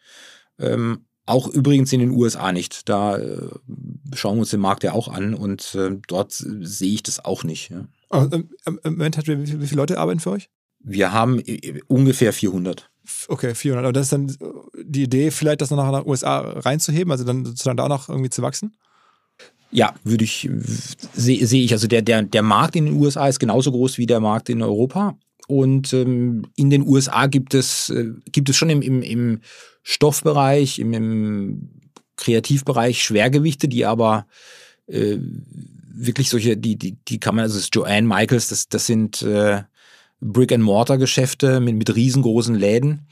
Ähm, auch übrigens in den USA nicht. Da äh, schauen wir uns den Markt ja auch an und äh, dort sehe ich das auch nicht. Ja. Oh, ähm, hat wie, wie viele Leute arbeiten für euch? Wir haben äh, ungefähr 400. Okay, 400. Aber das ist dann die Idee, vielleicht das noch nach den USA reinzuheben, also dann sozusagen da auch noch irgendwie zu wachsen? Ja, würde ich, sehe seh ich. Also der, der, der Markt in den USA ist genauso groß wie der Markt in Europa. Und ähm, in den USA gibt es, äh, gibt es schon im, im, im Stoffbereich, im, im Kreativbereich Schwergewichte, die aber äh, wirklich solche, die, die, die kann man, also das Joanne Michaels, das, das sind äh, Brick-and-Mortar-Geschäfte mit, mit riesengroßen Läden.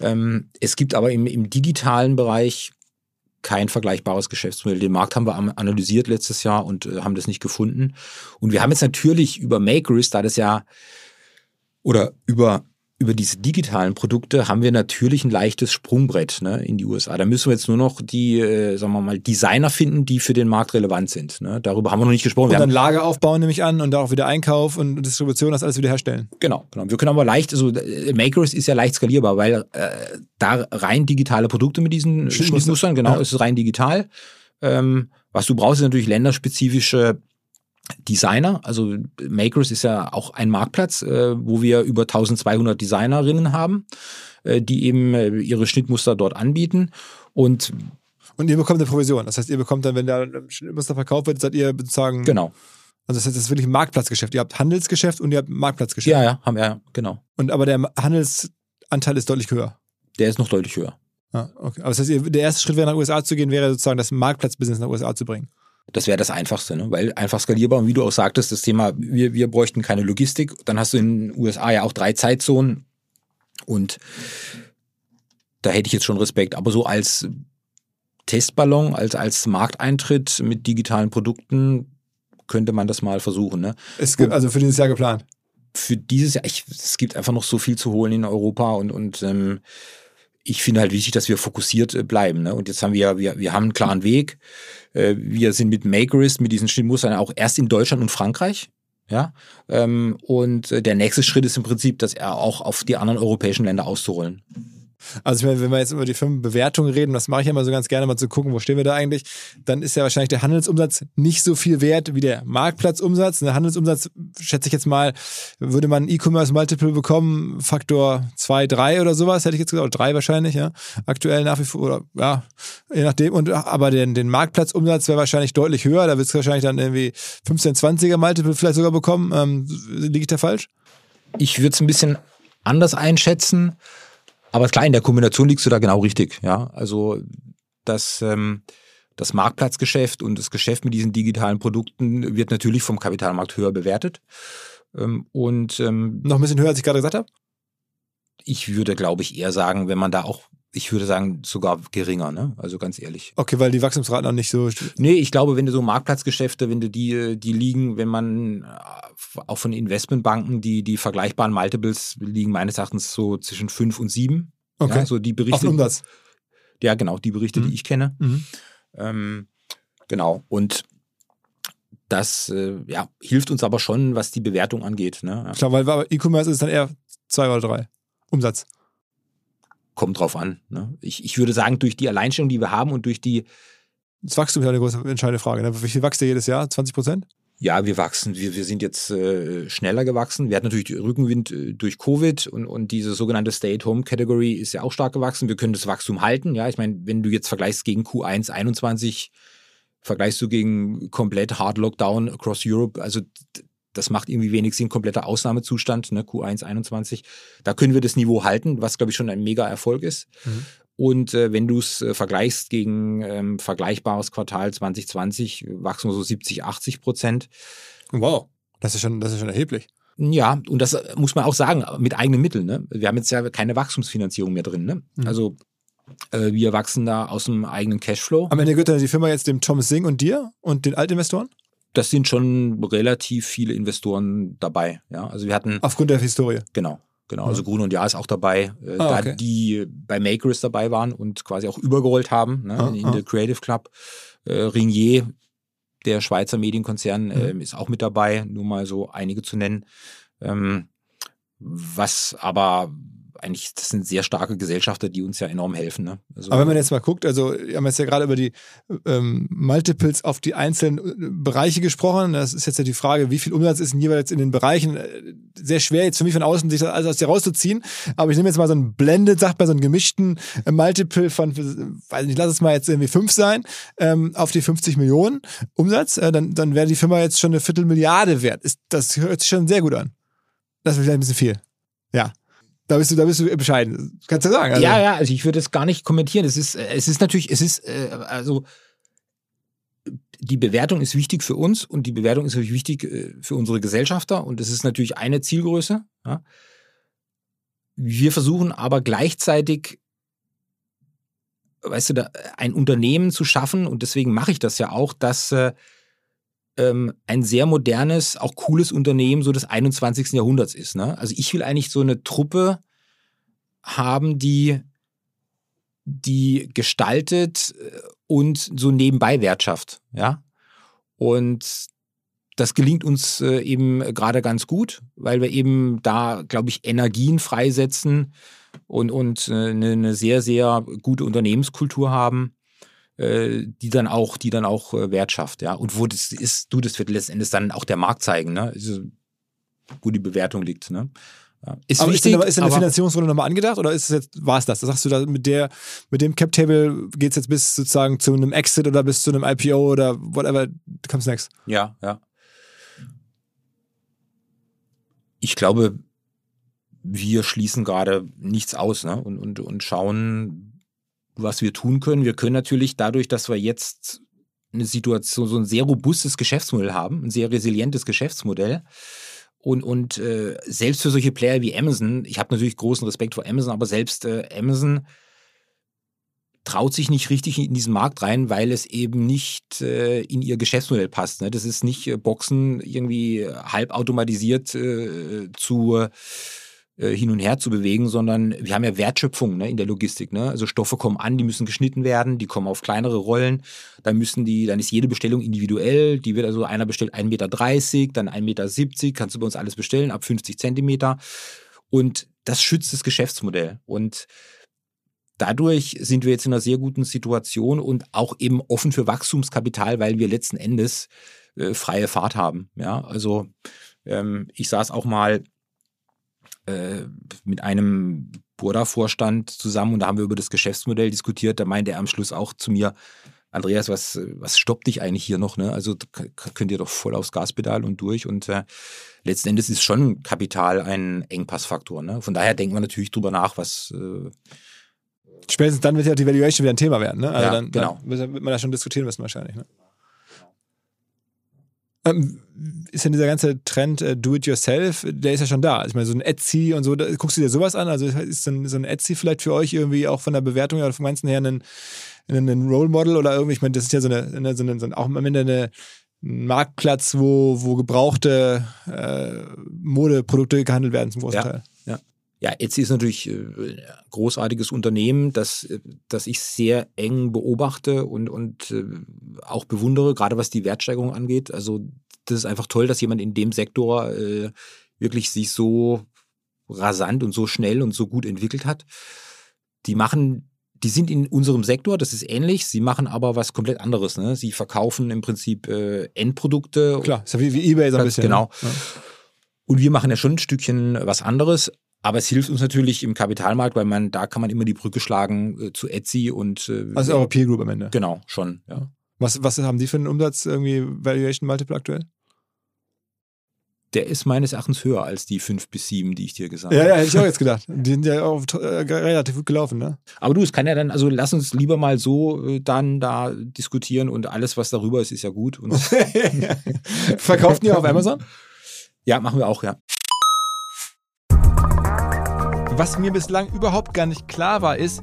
Ähm, es gibt aber im, im digitalen Bereich kein vergleichbares Geschäftsmodell. Den Markt haben wir analysiert letztes Jahr und äh, haben das nicht gefunden. Und wir haben jetzt natürlich über Makerist, da das ja oder über über diese digitalen Produkte haben wir natürlich ein leichtes Sprungbrett ne, in die USA. Da müssen wir jetzt nur noch die, äh, sagen wir mal, Designer finden, die für den Markt relevant sind. Ne. Darüber haben wir noch nicht gesprochen. Und wir dann Lager aufbauen, nehme ich an, und auch wieder Einkauf und Distribution, das alles wieder herstellen. Genau, genau. Wir können aber leicht, also äh, Makerist ist ja leicht skalierbar, weil äh, da rein digitale Produkte mit diesen Schnittmustern, genau, ja. ist rein digital. Ähm, was du brauchst, ist natürlich länderspezifische Designer, also Makers ist ja auch ein Marktplatz, äh, wo wir über 1200 Designerinnen haben, äh, die eben äh, ihre Schnittmuster dort anbieten und und ihr bekommt eine Provision. Das heißt, ihr bekommt dann, wenn da ein Schnittmuster verkauft wird, seid ihr sozusagen. Genau. Also das heißt, das ist wirklich ein Marktplatzgeschäft. Ihr habt Handelsgeschäft und ihr habt Marktplatzgeschäft. Ja, ja, haben wir, ja, genau. Und aber der Handelsanteil ist deutlich höher. Der ist noch deutlich höher. Ah, okay. Aber das heißt, der erste Schritt wäre nach USA zu gehen, wäre sozusagen das Marktplatzbusiness nach USA zu bringen. Das wäre das Einfachste, ne? weil einfach skalierbar. Und wie du auch sagtest, das Thema, wir, wir bräuchten keine Logistik. Dann hast du in den USA ja auch drei Zeitzonen. Und da hätte ich jetzt schon Respekt. Aber so als Testballon, als, als Markteintritt mit digitalen Produkten könnte man das mal versuchen. Ne? Es gibt also für dieses Jahr geplant. Für dieses Jahr, ich, es gibt einfach noch so viel zu holen in Europa und, und ähm, ich finde halt wichtig, dass wir fokussiert äh, bleiben. Ne? Und jetzt haben wir, wir, wir haben einen klaren Weg. Äh, wir sind mit Makerist, mit diesen Schnittmustern auch erst in Deutschland und Frankreich. Ja, ähm, und äh, der nächste Schritt ist im Prinzip, dass er auch auf die anderen europäischen Länder auszurollen. Also ich meine, wenn wir jetzt über die Firmenbewertung reden, das mache ich ja immer so ganz gerne mal zu gucken, wo stehen wir da eigentlich, dann ist ja wahrscheinlich der Handelsumsatz nicht so viel wert wie der Marktplatzumsatz. Der Handelsumsatz, schätze ich jetzt mal, würde man E-Commerce Multiple bekommen, Faktor 2, 3 oder sowas, hätte ich jetzt gesagt, oder 3 wahrscheinlich, ja. Aktuell nach wie vor, oder ja, je nachdem. Und aber den, den Marktplatzumsatz wäre wahrscheinlich deutlich höher. Da wird es wahrscheinlich dann irgendwie 15, 20er Multiple vielleicht sogar bekommen. Ähm, liege ich da falsch? Ich würde es ein bisschen anders einschätzen. Aber klar, in der Kombination liegst du da genau richtig. Ja, also das, ähm, das Marktplatzgeschäft und das Geschäft mit diesen digitalen Produkten wird natürlich vom Kapitalmarkt höher bewertet. Ähm, und ähm, noch ein bisschen höher, als ich gerade gesagt habe. Ich würde, glaube ich, eher sagen, wenn man da auch ich würde sagen, sogar geringer, ne? Also ganz ehrlich. Okay, weil die Wachstumsraten auch nicht so. Nee, ich glaube, wenn du so Marktplatzgeschäfte, wenn du die, die liegen, wenn man äh, auch von Investmentbanken, die, die vergleichbaren Multiples liegen meines Erachtens so zwischen fünf und sieben. Okay. Ja, so die Berichte. Auf Umsatz. Ja, genau, die Berichte, mhm. die ich kenne. Mhm. Ähm, genau. Und das äh, ja, hilft uns aber schon, was die Bewertung angeht. Ne? Klar, weil E-Commerce ist dann eher zwei oder drei Umsatz kommt drauf an. Ne? Ich, ich würde sagen, durch die Alleinstellung, die wir haben und durch die. Das Wachstum ist ja eine große entscheidende Frage. Ne? Wie viel wächst ihr jedes Jahr? 20 Prozent? Ja, wir wachsen. Wir, wir sind jetzt äh, schneller gewachsen. Wir hatten natürlich Rückenwind äh, durch Covid und, und diese sogenannte Stay-at-Home-Category ist ja auch stark gewachsen. Wir können das Wachstum halten. Ja, ich meine, wenn du jetzt vergleichst gegen Q1 21, vergleichst du gegen komplett Hard Lockdown across Europe, also das macht irgendwie wenig Sinn, kompletter Ausnahmezustand, ne, Q1 21. Da können wir das Niveau halten, was, glaube ich, schon ein mega Erfolg ist. Mhm. Und äh, wenn du es äh, vergleichst gegen ähm, vergleichbares Quartal 2020, wachsen wir so 70, 80 Prozent. Wow, das ist schon, das ist schon erheblich. Ja, und das äh, muss man auch sagen, mit eigenen Mitteln. Ne? Wir haben jetzt ja keine Wachstumsfinanzierung mehr drin. Ne? Mhm. Also äh, wir wachsen da aus dem eigenen Cashflow. Am Ende gehört dann die Firma jetzt dem Thomas Singh und dir und den Altinvestoren? Das sind schon relativ viele Investoren dabei. Ja, also wir hatten. Aufgrund der Historie. Genau. Genau, also Grun und Ja ist auch dabei, äh, ah, okay. da die bei Makerist dabei waren und quasi auch übergerollt haben ne, ah, in, in ah. der Creative Club. Äh, Ringier, der Schweizer Medienkonzern, mhm. äh, ist auch mit dabei, nur mal so einige zu nennen. Ähm, was aber eigentlich, das sind sehr starke Gesellschafter, die uns ja enorm helfen. Ne? Also, Aber wenn man jetzt mal guckt, also wir haben jetzt ja gerade über die ähm, Multiples auf die einzelnen äh, Bereiche gesprochen. Das ist jetzt ja die Frage, wie viel Umsatz ist denn jeweils in den Bereichen? Äh, sehr schwer jetzt für mich von außen, sich das alles aus dir rauszuziehen. Aber ich nehme jetzt mal so einen Blended, sagt man, so einen gemischten äh, Multiple von, weiß nicht, lass es mal jetzt irgendwie fünf sein, ähm, auf die 50 Millionen Umsatz. Äh, dann, dann wäre die Firma jetzt schon eine Viertelmilliarde wert. Ist, das hört sich schon sehr gut an. Das ist vielleicht ein bisschen viel. Ja. Da bist du, da bist du bescheiden. Kannst du sagen. Also. Ja, ja, also ich würde es gar nicht kommentieren. Es ist, es ist natürlich, es ist, äh, also die Bewertung ist wichtig für uns und die Bewertung ist natürlich wichtig äh, für unsere Gesellschafter und es ist natürlich eine Zielgröße. Ja. Wir versuchen aber gleichzeitig, weißt du, da ein Unternehmen zu schaffen und deswegen mache ich das ja auch, dass äh, ähm, ein sehr modernes, auch cooles Unternehmen so des 21. Jahrhunderts ist. Ne? Also ich will eigentlich so eine Truppe haben, die, die gestaltet äh, und so nebenbei Wertschaft. Ja? Und das gelingt uns äh, eben gerade ganz gut, weil wir eben da, glaube ich, Energien freisetzen und, und äh, eine, eine sehr, sehr gute Unternehmenskultur haben äh, die dann auch, die dann auch äh, Wert schafft, ja. Und wo das ist, du, das wird letztendlich dann auch der Markt zeigen, ne? Also, wo die Bewertung liegt, ne? Ja. Ist aber wichtig, ist denn, ist denn eine Finanzierungsrunde nochmal angedacht oder ist es jetzt, war es das? Da sagst du da mit der, mit dem Cap-Table geht es jetzt bis sozusagen zu einem Exit oder bis zu einem IPO oder whatever comes next? Ja, ja. Ich glaube, wir schließen gerade nichts aus ne? und, und, und schauen, was wir tun können. Wir können natürlich dadurch, dass wir jetzt eine Situation, so ein sehr robustes Geschäftsmodell haben, ein sehr resilientes Geschäftsmodell. Und, und äh, selbst für solche Player wie Amazon, ich habe natürlich großen Respekt vor Amazon, aber selbst äh, Amazon traut sich nicht richtig in diesen Markt rein, weil es eben nicht äh, in ihr Geschäftsmodell passt. Ne? Das ist nicht äh, Boxen irgendwie halbautomatisiert äh, zu äh, hin und her zu bewegen, sondern wir haben ja Wertschöpfung ne, in der Logistik. Ne? Also Stoffe kommen an, die müssen geschnitten werden, die kommen auf kleinere Rollen, dann müssen die, dann ist jede Bestellung individuell, die wird also einer bestellt 1,30 Meter, dann 1,70 Meter, kannst du bei uns alles bestellen, ab 50 Zentimeter. Und das schützt das Geschäftsmodell. Und dadurch sind wir jetzt in einer sehr guten Situation und auch eben offen für Wachstumskapital, weil wir letzten Endes äh, freie Fahrt haben. Ja, also ähm, ich saß auch mal äh, mit einem Burda-Vorstand zusammen und da haben wir über das Geschäftsmodell diskutiert. Da meinte er am Schluss auch zu mir, Andreas, was, was stoppt dich eigentlich hier noch? Ne? Also könnt ihr doch voll aufs Gaspedal und durch. Und äh, letzten Endes ist schon Kapital ein Engpassfaktor. Ne? Von daher denken wir natürlich drüber nach, was. Äh, Spätestens dann wird ja die Valuation wieder ein Thema werden. Ne? Also ja, dann, genau. Dann wird man da schon diskutieren müssen wahrscheinlich. Ne? Ähm, ist denn dieser ganze Trend äh, Do-it-yourself, der ist ja schon da. Also ich meine, so ein Etsy und so, da, guckst du dir sowas an? Also ist so ein, so ein Etsy vielleicht für euch irgendwie auch von der Bewertung oder vom Ganzen her ein, ein Role Model oder irgendwie? Ich meine, das ist ja so eine, eine, so eine so ein, auch am Ende eine, ein Marktplatz, wo, wo gebrauchte äh, Modeprodukte gehandelt werden zum großen Ja. Teil. Ja. Ja, Etsy ist natürlich äh, ein großartiges Unternehmen, das, äh, das ich sehr eng beobachte und, und äh, auch bewundere, gerade was die Wertsteigerung angeht. Also das ist einfach toll, dass jemand in dem Sektor äh, wirklich sich so rasant und so schnell und so gut entwickelt hat. Die machen, die sind in unserem Sektor, das ist ähnlich, sie machen aber was komplett anderes. Ne? Sie verkaufen im Prinzip äh, Endprodukte. Klar, ist ja wie, wie Ebay so ein bisschen. genau. Ne? Und wir machen ja schon ein Stückchen was anderes. Aber es hilft uns natürlich im Kapitalmarkt, weil man, da kann man immer die Brücke schlagen äh, zu Etsy und äh, Ja. Also eure Peer Group am Ende. genau, schon, ja. Was, was haben die für einen Umsatz, irgendwie Valuation Multiple aktuell? Der ist meines Erachtens höher als die fünf bis sieben, die ich dir gesagt Ja, habe. ja, hätte ich auch jetzt gedacht. Die sind ja auch äh, relativ gut gelaufen, ne? Aber du, es kann ja dann, also lass uns lieber mal so äh, dann da diskutieren und alles, was darüber ist, ist ja gut. Und [LAUGHS] [LAUGHS] Verkauft ihr auf Amazon? ja, machen wir auch, ja. Was mir bislang überhaupt gar nicht klar war, ist,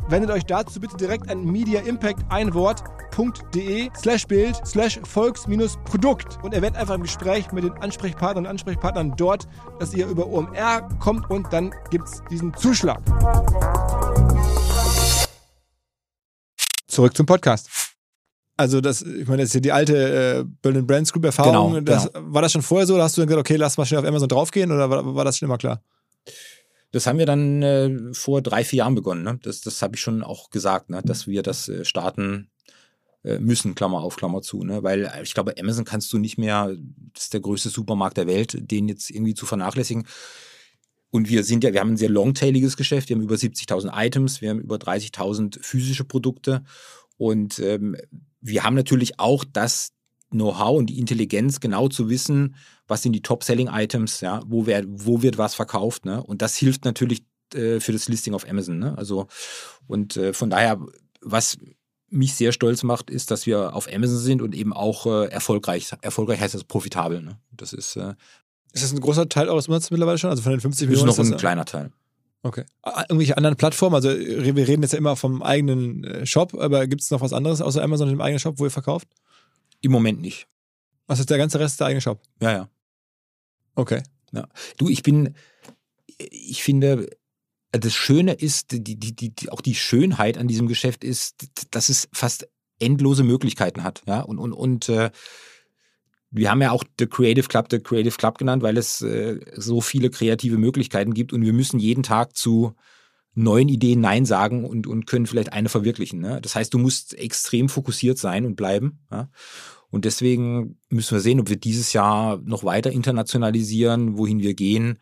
Wendet euch dazu bitte direkt an Media Impact ein Wort de slash Bild slash Volks minus Produkt und erwähnt einfach im Gespräch mit den Ansprechpartnern und Ansprechpartnern dort, dass ihr über OMR kommt und dann gibt's diesen Zuschlag. Zurück zum Podcast. Also das, ich meine, das ist ja die alte äh, Berlin Brands Group Erfahrung. Genau, das, War das schon vorher so? Oder hast du dann gesagt, okay, lass mal schnell auf Amazon draufgehen oder war, war das schon immer klar? Das haben wir dann äh, vor drei, vier Jahren begonnen. Ne? Das, das habe ich schon auch gesagt, ne? dass wir das äh, starten äh, müssen, Klammer auf, Klammer zu. Ne? Weil äh, ich glaube, Amazon kannst du nicht mehr, das ist der größte Supermarkt der Welt, den jetzt irgendwie zu vernachlässigen. Und wir sind ja, wir haben ein sehr longtailiges Geschäft, wir haben über 70.000 Items, wir haben über 30.000 physische Produkte und ähm, wir haben natürlich auch das Know-how und die Intelligenz, genau zu wissen, was sind die Top-Selling-Items, ja, wo, wer, wo wird was verkauft, ne? Und das hilft natürlich äh, für das Listing auf Amazon, ne? Also, und äh, von daher, was mich sehr stolz macht, ist, dass wir auf Amazon sind und eben auch äh, erfolgreich. Erfolgreich heißt das profitabel, ne? Das ist, äh, Ist das ein großer Teil eures Umsatzes mittlerweile schon? Also von den 50 ist Millionen? noch ein das, kleiner Teil. Okay. Irgendwelche anderen Plattformen? Also wir reden jetzt ja immer vom eigenen äh, Shop, aber gibt es noch was anderes außer Amazon und dem eigenen Shop, wo ihr verkauft? Im Moment nicht. Was ist der ganze Rest der eigene Shop? Ja, ja. Okay. Du, ich bin, ich finde, das Schöne ist, die, die, die, auch die Schönheit an diesem Geschäft ist, dass es fast endlose Möglichkeiten hat. Ja, und, und, und äh, wir haben ja auch The Creative Club, The Creative Club genannt, weil es äh, so viele kreative Möglichkeiten gibt und wir müssen jeden Tag zu neuen Ideen Nein sagen und, und können vielleicht eine verwirklichen. Ne? Das heißt, du musst extrem fokussiert sein und bleiben. Ja? Und deswegen müssen wir sehen, ob wir dieses Jahr noch weiter internationalisieren, wohin wir gehen.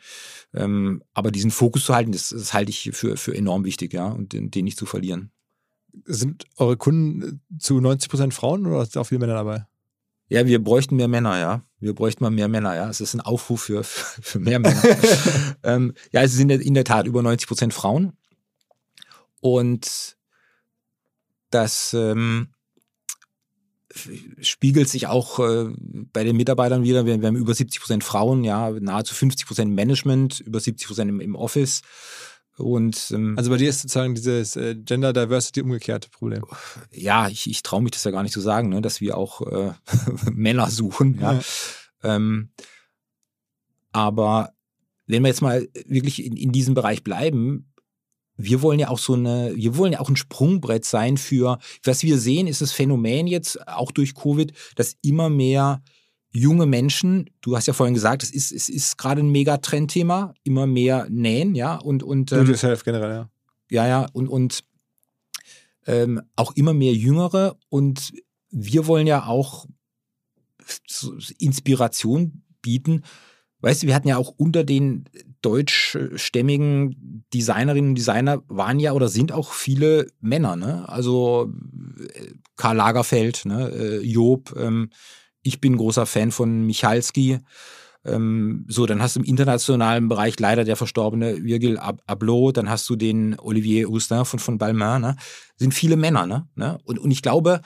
Ähm, aber diesen Fokus zu halten, das, das halte ich für, für enorm wichtig, ja, und den, den nicht zu verlieren. Sind eure Kunden zu 90 Prozent Frauen oder sind auch viele Männer dabei? Ja, wir bräuchten mehr Männer, ja. Wir bräuchten mal mehr Männer, ja. Es ist ein Aufruf für, für, für mehr Männer. [LAUGHS] ähm, ja, es sind in der Tat über 90 Prozent Frauen. Und das ähm, spiegelt sich auch äh, bei den Mitarbeitern wieder. Wir, wir, haben über 70 Prozent Frauen, ja, nahezu 50 Prozent Management, über 70 Prozent im, im, Office. Und, ähm, also bei dir ist sozusagen dieses äh, Gender Diversity umgekehrte Problem. Ja, ich, ich traue mich das ja gar nicht zu sagen, ne, dass wir auch äh, [LAUGHS] Männer suchen. Ja. ja. Ähm, aber wenn wir jetzt mal wirklich in, in diesem Bereich bleiben, wir wollen ja auch so eine, wir wollen ja auch ein Sprungbrett sein für, was wir sehen, ist das Phänomen jetzt auch durch Covid, dass immer mehr junge Menschen, du hast ja vorhin gesagt, es ist, es ist gerade ein Megatrendthema, immer mehr nähen, ja, und, und. Ähm, Do yourself generell, ja. Ja, ja, und, und ähm, auch immer mehr Jüngere und wir wollen ja auch Inspiration bieten. Weißt du, wir hatten ja auch unter den deutschstämmigen Designerinnen und Designer waren ja oder sind auch viele Männer, ne? Also äh, Karl Lagerfeld, ne? Äh, Job, ähm, ich bin großer Fan von Michalski. Ähm, so, dann hast du im internationalen Bereich leider der verstorbene Virgil Abloh, dann hast du den Olivier Roustin von, von Balmain, ne? Sind viele Männer, ne? ne? Und, und ich glaube,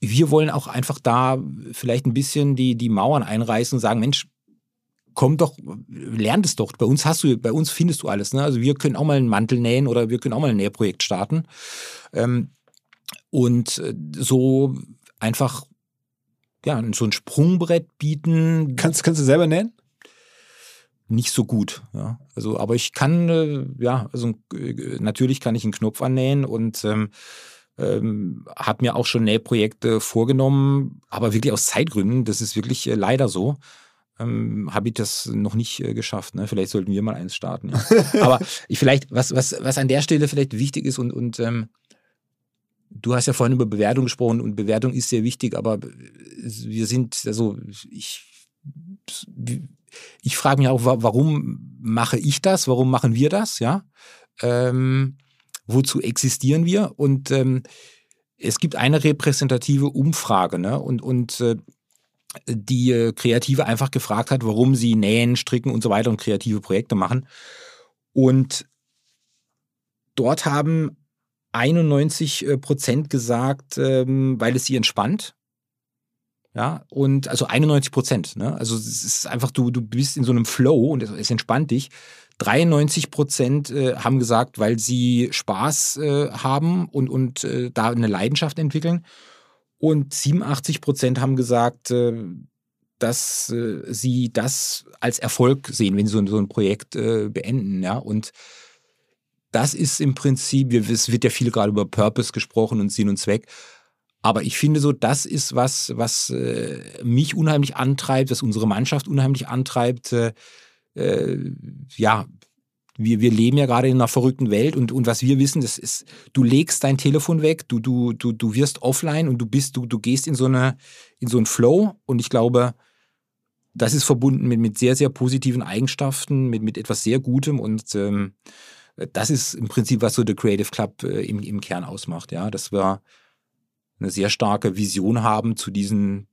wir wollen auch einfach da vielleicht ein bisschen die, die Mauern einreißen und sagen, Mensch, komm doch, lern das doch. Bei uns hast du, bei uns findest du alles. Ne? Also wir können auch mal einen Mantel nähen oder wir können auch mal ein Nähprojekt starten. Ähm, und äh, so einfach, ja, so ein Sprungbrett bieten. Kannst, kannst du selber nähen? Nicht so gut, ja. Also, aber ich kann, äh, ja, also äh, natürlich kann ich einen Knopf annähen und ähm, ähm, habe mir auch schon Nähprojekte vorgenommen, aber wirklich aus Zeitgründen, das ist wirklich äh, leider so ähm, habe ich das noch nicht äh, geschafft. Ne? Vielleicht sollten wir mal eins starten. Ja. [LAUGHS] Aber ich vielleicht, was, was, was an der Stelle vielleicht wichtig ist und, und ähm, du hast ja vorhin über Bewertung gesprochen und Bewertung ist sehr wichtig, aber wir sind, also ich, ich frage mich auch, warum mache ich das? Warum machen wir das? Ja. Ähm, wozu existieren wir? Und ähm, es gibt eine repräsentative Umfrage, ne? Und, und äh, die äh, Kreative einfach gefragt hat, warum sie nähen, stricken und so weiter und kreative Projekte machen. Und dort haben 91 äh, Prozent gesagt, ähm, weil es sie entspannt. Ja, und also 91 Prozent. Ne? Also es ist einfach, du, du bist in so einem Flow und es, es entspannt dich. 93 Prozent äh, haben gesagt, weil sie Spaß haben und, und da eine Leidenschaft entwickeln. Und 87 Prozent haben gesagt, äh, dass äh, sie das als Erfolg sehen, wenn sie so ein Projekt äh, beenden. Ja? Und das ist im Prinzip, es wird ja viel gerade über Purpose gesprochen und Sinn und Zweck. Aber ich finde so, das ist was, was mich unheimlich antreibt, was unsere Mannschaft unheimlich antreibt. ja, wir, wir leben ja gerade in einer verrückten Welt und, und was wir wissen, das ist, du legst dein Telefon weg, du, du, du, du wirst offline und du bist, du, du gehst in so eine, in so einen Flow. Und ich glaube, das ist verbunden mit, mit sehr, sehr positiven Eigenschaften, mit, mit etwas sehr Gutem. Und ähm, das ist im Prinzip, was so der Creative Club äh, im, im Kern ausmacht, ja, dass wir eine sehr starke Vision haben zu diesen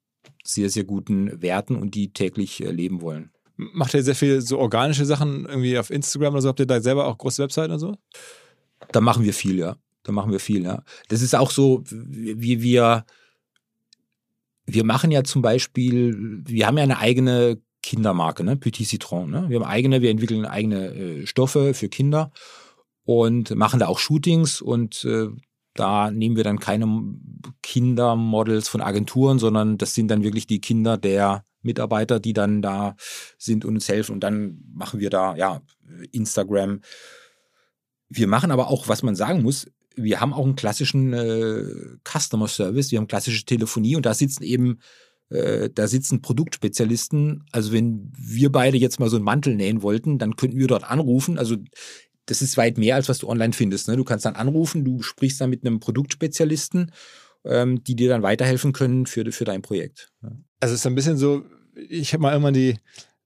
sehr, sehr guten Werten und die täglich äh, leben wollen. Macht ihr sehr viel so organische Sachen irgendwie auf Instagram oder so? Habt ihr da selber auch große Webseiten oder so? Da machen wir viel, ja. Da machen wir viel, ja. Das ist auch so, wie wir, wir machen ja zum Beispiel, wir haben ja eine eigene Kindermarke, ne? Petit Citron. Ne? Wir haben eigene, wir entwickeln eigene äh, Stoffe für Kinder und machen da auch Shootings und äh, da nehmen wir dann keine Kindermodels von Agenturen, sondern das sind dann wirklich die Kinder der Mitarbeiter, die dann da sind und uns helfen. Und dann machen wir da, ja, Instagram. Wir machen aber auch, was man sagen muss, wir haben auch einen klassischen äh, Customer Service, wir haben klassische Telefonie und da sitzen eben, äh, da sitzen Produktspezialisten. Also wenn wir beide jetzt mal so einen Mantel nähen wollten, dann könnten wir dort anrufen. Also das ist weit mehr, als was du online findest. Ne? Du kannst dann anrufen, du sprichst dann mit einem Produktspezialisten ähm, die dir dann weiterhelfen können für, für dein Projekt. Also es ist ein bisschen so, ich habe mal immer die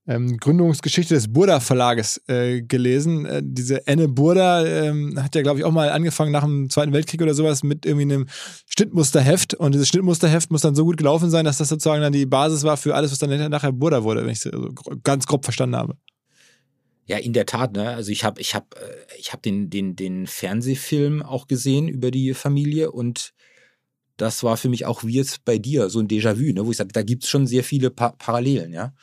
ähm, Gründungsgeschichte des Burda Verlages äh, gelesen. Äh, diese Enne Burda ähm, hat ja, glaube ich, auch mal angefangen nach dem Zweiten Weltkrieg oder sowas mit irgendwie einem Schnittmusterheft. Und dieses Schnittmusterheft muss dann so gut gelaufen sein, dass das sozusagen dann die Basis war für alles, was dann nachher Burda wurde, wenn ich es so ganz grob verstanden habe. Ja, in der Tat. Ne? Also ich habe ich hab, äh, ich hab den, den, den Fernsehfilm auch gesehen über die Familie und das war für mich auch wie jetzt bei dir so ein Déjà-vu, ne? wo ich sage, da gibt es schon sehr viele pa Parallelen. ja.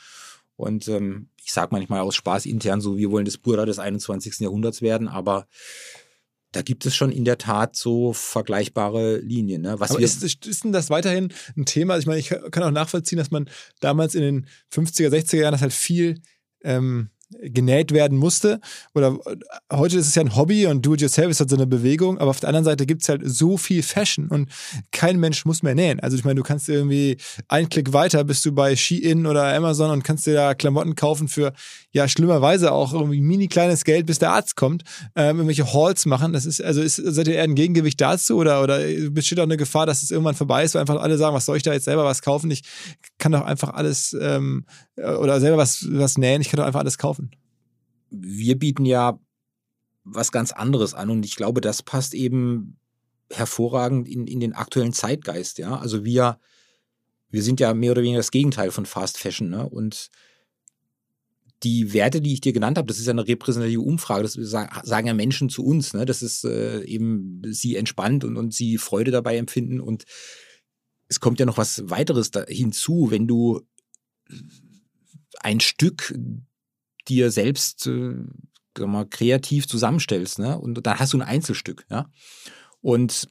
Und ähm, ich sage manchmal aus Spaß intern so, wir wollen das Burda des 21. Jahrhunderts werden, aber da gibt es schon in der Tat so vergleichbare Linien. Ne? Was Aber ist, ist denn das weiterhin ein Thema? Also ich meine, ich kann auch nachvollziehen, dass man damals in den 50er, 60er Jahren das halt viel ähm, genäht werden musste. Oder äh, heute ist es ja ein Hobby und Do-it-yourself ist halt so eine Bewegung, aber auf der anderen Seite gibt es halt so viel Fashion und kein Mensch muss mehr nähen. Also ich meine, du kannst irgendwie einen Klick weiter bist du bei Shein oder Amazon und kannst dir da Klamotten kaufen für ja schlimmerweise auch irgendwie mini kleines Geld, bis der Arzt kommt, ähm, irgendwelche Halls machen. Das ist, also ist, seid ihr eher ein Gegengewicht dazu oder, oder besteht auch eine Gefahr, dass es irgendwann vorbei ist, weil einfach alle sagen, was soll ich da jetzt selber was kaufen? Ich kann doch einfach alles ähm, oder selber was, was nähen, ich kann doch einfach alles kaufen. Wir bieten ja was ganz anderes an und ich glaube, das passt eben hervorragend in, in den aktuellen Zeitgeist, ja. Also wir, wir sind ja mehr oder weniger das Gegenteil von Fast Fashion, ne? Und die Werte, die ich dir genannt habe, das ist ja eine repräsentative Umfrage, das sagen ja Menschen zu uns, ne? dass es äh, eben sie entspannt und, und sie Freude dabei empfinden. Und es kommt ja noch was weiteres hinzu, wenn du ein Stück dir selbst äh, mal, kreativ zusammenstellst, ne? Und dann hast du ein Einzelstück, ja. Und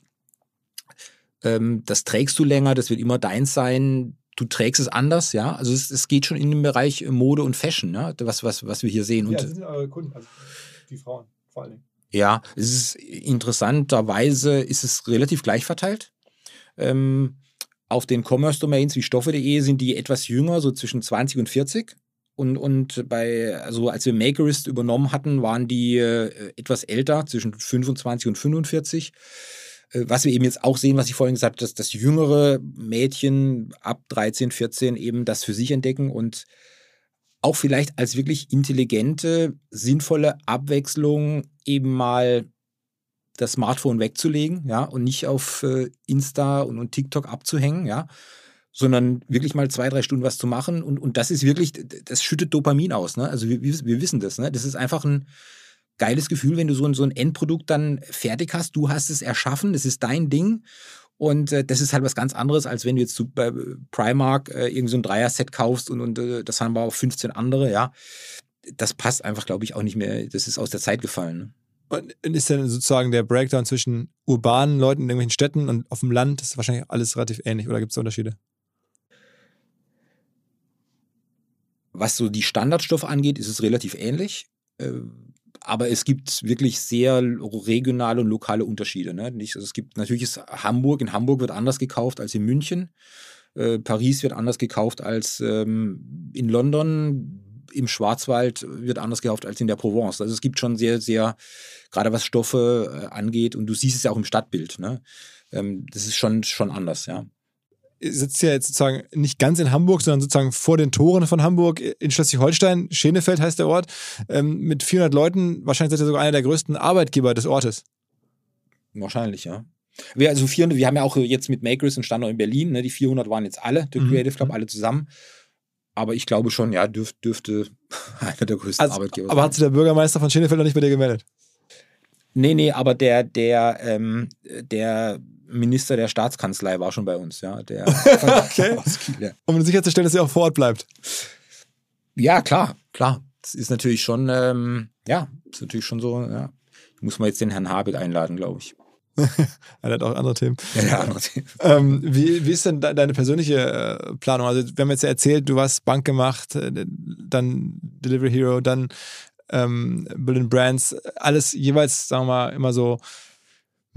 ähm, das trägst du länger, das wird immer deins sein du trägst es anders, ja. Also es, es geht schon in den Bereich Mode und Fashion, ne? was, was, was wir hier sehen. Ja, das sind eure Kunden, also die Frauen vor allen Dingen. Ja, es ist interessanterweise ist es relativ gleich verteilt. Ähm, auf den Commerce-Domains wie Stoffe.de sind die etwas jünger, so zwischen 20 und 40. Und, und bei, also als wir Makerist übernommen hatten, waren die äh, etwas älter, zwischen 25 und 45. Äh, was wir eben jetzt auch sehen, was ich vorhin gesagt habe, dass das jüngere Mädchen ab 13, 14 eben das für sich entdecken und auch vielleicht als wirklich intelligente, sinnvolle Abwechslung eben mal das Smartphone wegzulegen, ja, und nicht auf äh, Insta und, und TikTok abzuhängen, ja, sondern wirklich mal zwei, drei Stunden was zu machen. Und, und das ist wirklich, das schüttet Dopamin aus, ne? Also wir, wir wissen das, ne? Das ist einfach ein, geiles Gefühl, wenn du so ein, so ein Endprodukt dann fertig hast. Du hast es erschaffen, das ist dein Ding. Und äh, das ist halt was ganz anderes, als wenn du jetzt bei Primark äh, irgend so ein Dreier-Set kaufst und, und äh, das haben wir auch 15 andere, ja. Das passt einfach, glaube ich, auch nicht mehr. Das ist aus der Zeit gefallen. Ne? Und ist denn sozusagen der Breakdown zwischen urbanen Leuten in irgendwelchen Städten und auf dem Land, das ist wahrscheinlich alles relativ ähnlich oder gibt es Unterschiede? Was so die Standardstoffe angeht, ist es relativ ähnlich. Äh, aber es gibt wirklich sehr regionale und lokale Unterschiede. Ne? Also es gibt natürlich ist Hamburg, in Hamburg wird anders gekauft als in München. Äh, Paris wird anders gekauft als ähm, in London. Im Schwarzwald wird anders gekauft als in der Provence. Also es gibt schon sehr, sehr, gerade was Stoffe äh, angeht, und du siehst es ja auch im Stadtbild. Ne? Ähm, das ist schon, schon anders, ja sitzt ja jetzt sozusagen nicht ganz in Hamburg, sondern sozusagen vor den Toren von Hamburg in Schleswig-Holstein. Schenefeld heißt der Ort. Ähm, mit 400 Leuten. Wahrscheinlich seid ihr sogar einer der größten Arbeitgeber des Ortes. Wahrscheinlich, ja. Wir, also 400, wir haben ja auch jetzt mit Makers einen Standort in Berlin. Ne? Die 400 waren jetzt alle, der mhm. Creative Club, alle zusammen. Aber ich glaube schon, ja, dürf, dürfte [LAUGHS] einer der größten also, Arbeitgeber aber sein. Aber hat sich der Bürgermeister von Schenefeld noch nicht bei dir gemeldet? Nee, nee, aber der, der, ähm, der Minister der Staatskanzlei war schon bei uns, ja. Der [LAUGHS] okay. [LAUGHS] Um sicherzustellen, dass er auch vor Ort bleibt. Ja, klar, klar. Das ist natürlich schon, ähm, ja, ist natürlich schon so, ja. Muss man jetzt den Herrn Habeck einladen, glaube ich. [LAUGHS] er hat auch andere Themen. Ja, ja andere Themen. Ähm, wie, wie ist denn deine persönliche äh, Planung? Also, wir haben jetzt erzählt, du hast Bank gemacht, äh, dann Delivery Hero, dann ähm, Berlin Brands, alles jeweils, sagen wir mal, immer so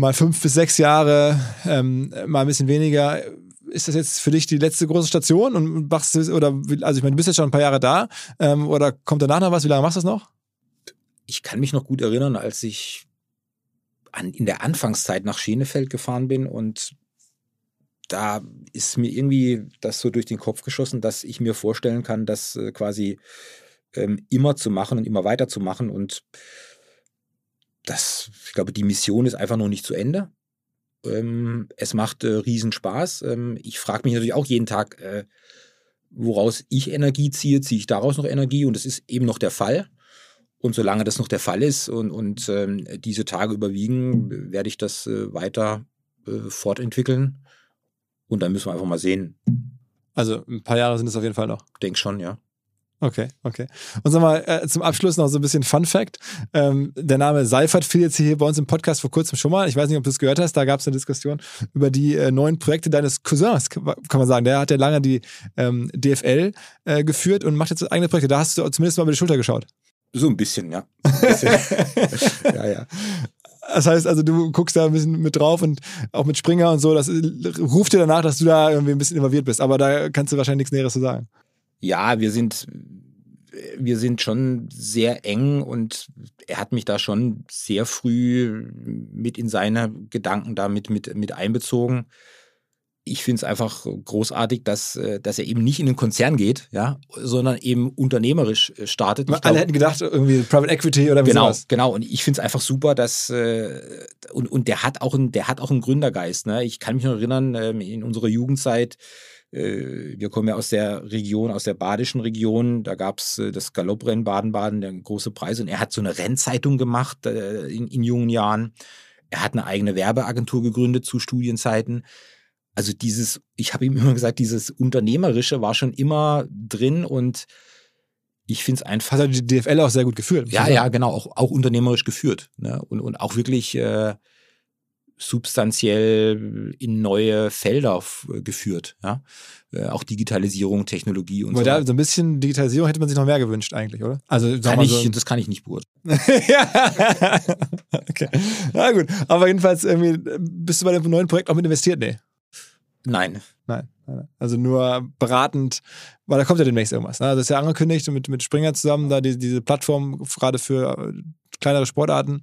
mal fünf bis sechs Jahre, ähm, mal ein bisschen weniger. Ist das jetzt für dich die letzte große Station und machst du, oder, also ich meine, du bist jetzt schon ein paar Jahre da, ähm, oder kommt danach noch was? Wie lange machst du das noch? Ich kann mich noch gut erinnern, als ich an, in der Anfangszeit nach Schenefeld gefahren bin und da ist mir irgendwie das so durch den Kopf geschossen, dass ich mir vorstellen kann, das äh, quasi ähm, immer zu machen und immer weiter zu machen. Und das, ich glaube, die Mission ist einfach noch nicht zu Ende. Ähm, es macht äh, Riesenspaß. Ähm, ich frage mich natürlich auch jeden Tag, äh, woraus ich Energie ziehe, ziehe ich daraus noch Energie und das ist eben noch der Fall. Und solange das noch der Fall ist und, und ähm, diese Tage überwiegen, werde ich das äh, weiter äh, fortentwickeln. Und dann müssen wir einfach mal sehen. Also ein paar Jahre sind es auf jeden Fall noch. Denk schon, ja. Okay, okay. Und sag mal, äh, zum Abschluss noch so ein bisschen Fun Fact. Ähm, der Name Seifert fiel jetzt hier bei uns im Podcast vor kurzem schon mal. Ich weiß nicht, ob du es gehört hast. Da gab es eine Diskussion über die äh, neuen Projekte deines Cousins, kann man sagen. Der hat ja lange die ähm, DFL äh, geführt und macht jetzt eigene Projekte. Da hast du zumindest mal über die Schulter geschaut. So ein bisschen, ja. Ein bisschen. [LAUGHS] ja, ja. Das heißt also, du guckst da ein bisschen mit drauf und auch mit Springer und so, das ruft dir danach, dass du da irgendwie ein bisschen involviert bist. Aber da kannst du wahrscheinlich nichts Näheres zu sagen. Ja, wir sind, wir sind schon sehr eng und er hat mich da schon sehr früh mit in seine Gedanken damit mit, mit einbezogen ich finde es einfach großartig, dass, dass er eben nicht in den Konzern geht, ja, sondern eben unternehmerisch äh, startet. Ich Alle glaub, hätten gedacht, irgendwie Private Equity oder wie Genau, sowas. genau. Und ich finde es einfach super, dass äh, und, und der hat auch ein, der hat auch einen Gründergeist. Ne? Ich kann mich noch erinnern, ähm, in unserer Jugendzeit, wir kommen ja aus der Region, aus der badischen Region, da gab es das Galopprennen Baden-Baden, der große Preis, und er hat so eine Rennzeitung gemacht in, in jungen Jahren. Er hat eine eigene Werbeagentur gegründet zu Studienzeiten also dieses, ich habe ihm [LAUGHS] immer gesagt, dieses Unternehmerische war schon immer drin und ich finde es einfach. Hat die DFL auch sehr gut geführt. Ja, ja, genau, auch, auch unternehmerisch geführt. Ne? Und, und auch wirklich äh, substanziell in neue Felder geführt. Ja? Äh, auch Digitalisierung, Technologie und Aber so. Da, so ein bisschen Digitalisierung hätte man sich noch mehr gewünscht, eigentlich, oder? Also, kann ich, so das kann ich nicht beurteilen. [LAUGHS] ja. okay. Na gut. Aber jedenfalls irgendwie, bist du bei dem neuen Projekt auch mit investiert? Nee. Nein. Nein. Also nur beratend, weil da kommt ja demnächst irgendwas. Ne? Das ist ja angekündigt mit, mit Springer zusammen, da die, diese Plattform gerade für äh, kleinere Sportarten.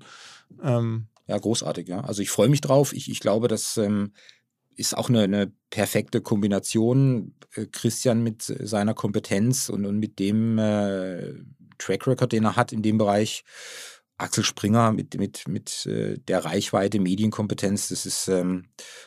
Ähm. Ja, großartig, ja. Also ich freue mich drauf. Ich, ich glaube, das ähm, ist auch eine, eine perfekte Kombination. Äh, Christian mit seiner Kompetenz und, und mit dem äh, Track Record, den er hat in dem Bereich. Axel Springer mit, mit, mit äh, der Reichweite, Medienkompetenz, das ist, ähm,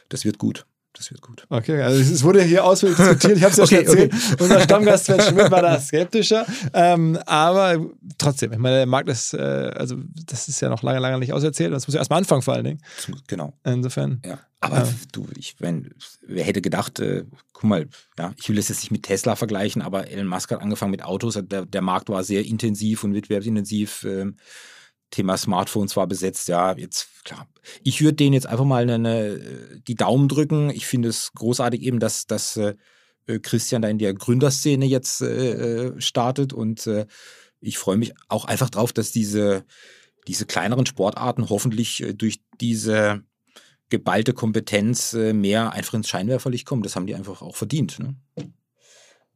das wird gut das wird gut. Okay, also es wurde hier ausführlich diskutiert. Ich habe es ja okay, schon erzählt. Okay. Unser Stammgast Sven Schmidt war da skeptischer. Ähm, aber trotzdem, ich meine, der Markt ist, äh, also das ist ja noch lange, lange nicht auserzählt. Das muss ja erstmal anfangen vor allen Dingen. Genau. Insofern. Ja. Aber ja. du, ich, wenn, wer hätte gedacht, äh, guck mal, ja, ich will das jetzt nicht mit Tesla vergleichen, aber Elon Musk hat angefangen mit Autos. Der, der Markt war sehr intensiv und wettbewerbsintensiv. Ähm, Thema Smartphones war besetzt. Ja, jetzt klar. Ich würde denen jetzt einfach mal eine, eine, die Daumen drücken. Ich finde es großartig eben, dass, dass äh, Christian da in der Gründerszene jetzt äh, äh startet und äh, ich freue mich auch einfach drauf, dass diese, diese kleineren Sportarten hoffentlich äh, durch diese geballte Kompetenz äh, mehr einfach ins Scheinwerferlicht kommen. Das haben die einfach auch verdient. Ne?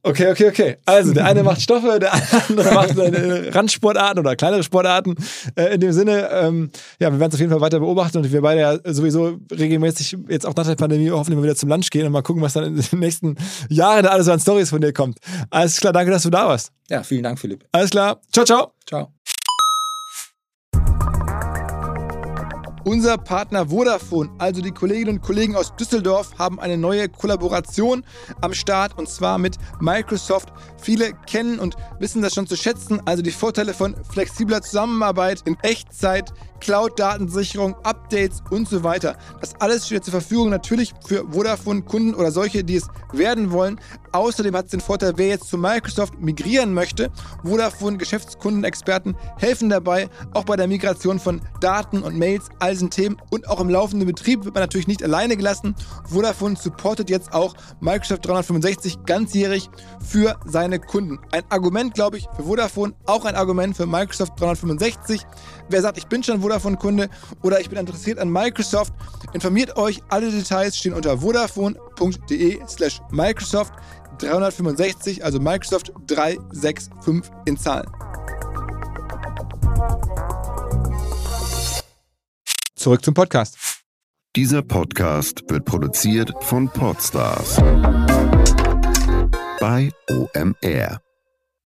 Okay, okay, okay. Also der eine macht Stoffe, der andere macht [LAUGHS] Randsportarten oder kleinere Sportarten. Äh, in dem Sinne, ähm, ja, wir werden es auf jeden Fall weiter beobachten und wir beide ja sowieso regelmäßig jetzt auch nach der Pandemie hoffentlich mal wieder zum Lunch gehen und mal gucken, was dann in den nächsten Jahren da alles so an Stories von dir kommt. Alles klar, danke, dass du da warst. Ja, vielen Dank, Philipp. Alles klar. Ciao, ciao. Ciao. Unser Partner Vodafone, also die Kolleginnen und Kollegen aus Düsseldorf, haben eine neue Kollaboration am Start und zwar mit Microsoft. Viele kennen und wissen das schon zu schätzen, also die Vorteile von flexibler Zusammenarbeit in Echtzeit, Cloud-Datensicherung, Updates und so weiter. Das alles steht zur Verfügung natürlich für Vodafone-Kunden oder solche, die es werden wollen. Außerdem hat es den Vorteil, wer jetzt zu Microsoft migrieren möchte. Vodafone-Geschäftskundenexperten helfen dabei, auch bei der Migration von Daten und Mails, all diesen Themen und auch im laufenden Betrieb wird man natürlich nicht alleine gelassen. Vodafone supportet jetzt auch Microsoft 365 ganzjährig für seine Kunden. Ein Argument, glaube ich, für Vodafone, auch ein Argument für Microsoft 365. Wer sagt, ich bin schon Vodafone-Kunde oder ich bin interessiert an Microsoft, informiert euch. Alle Details stehen unter vodafone.de slash Microsoft 365, also Microsoft 365 in Zahlen. Zurück zum Podcast. Dieser Podcast wird produziert von Podstars bei OMR.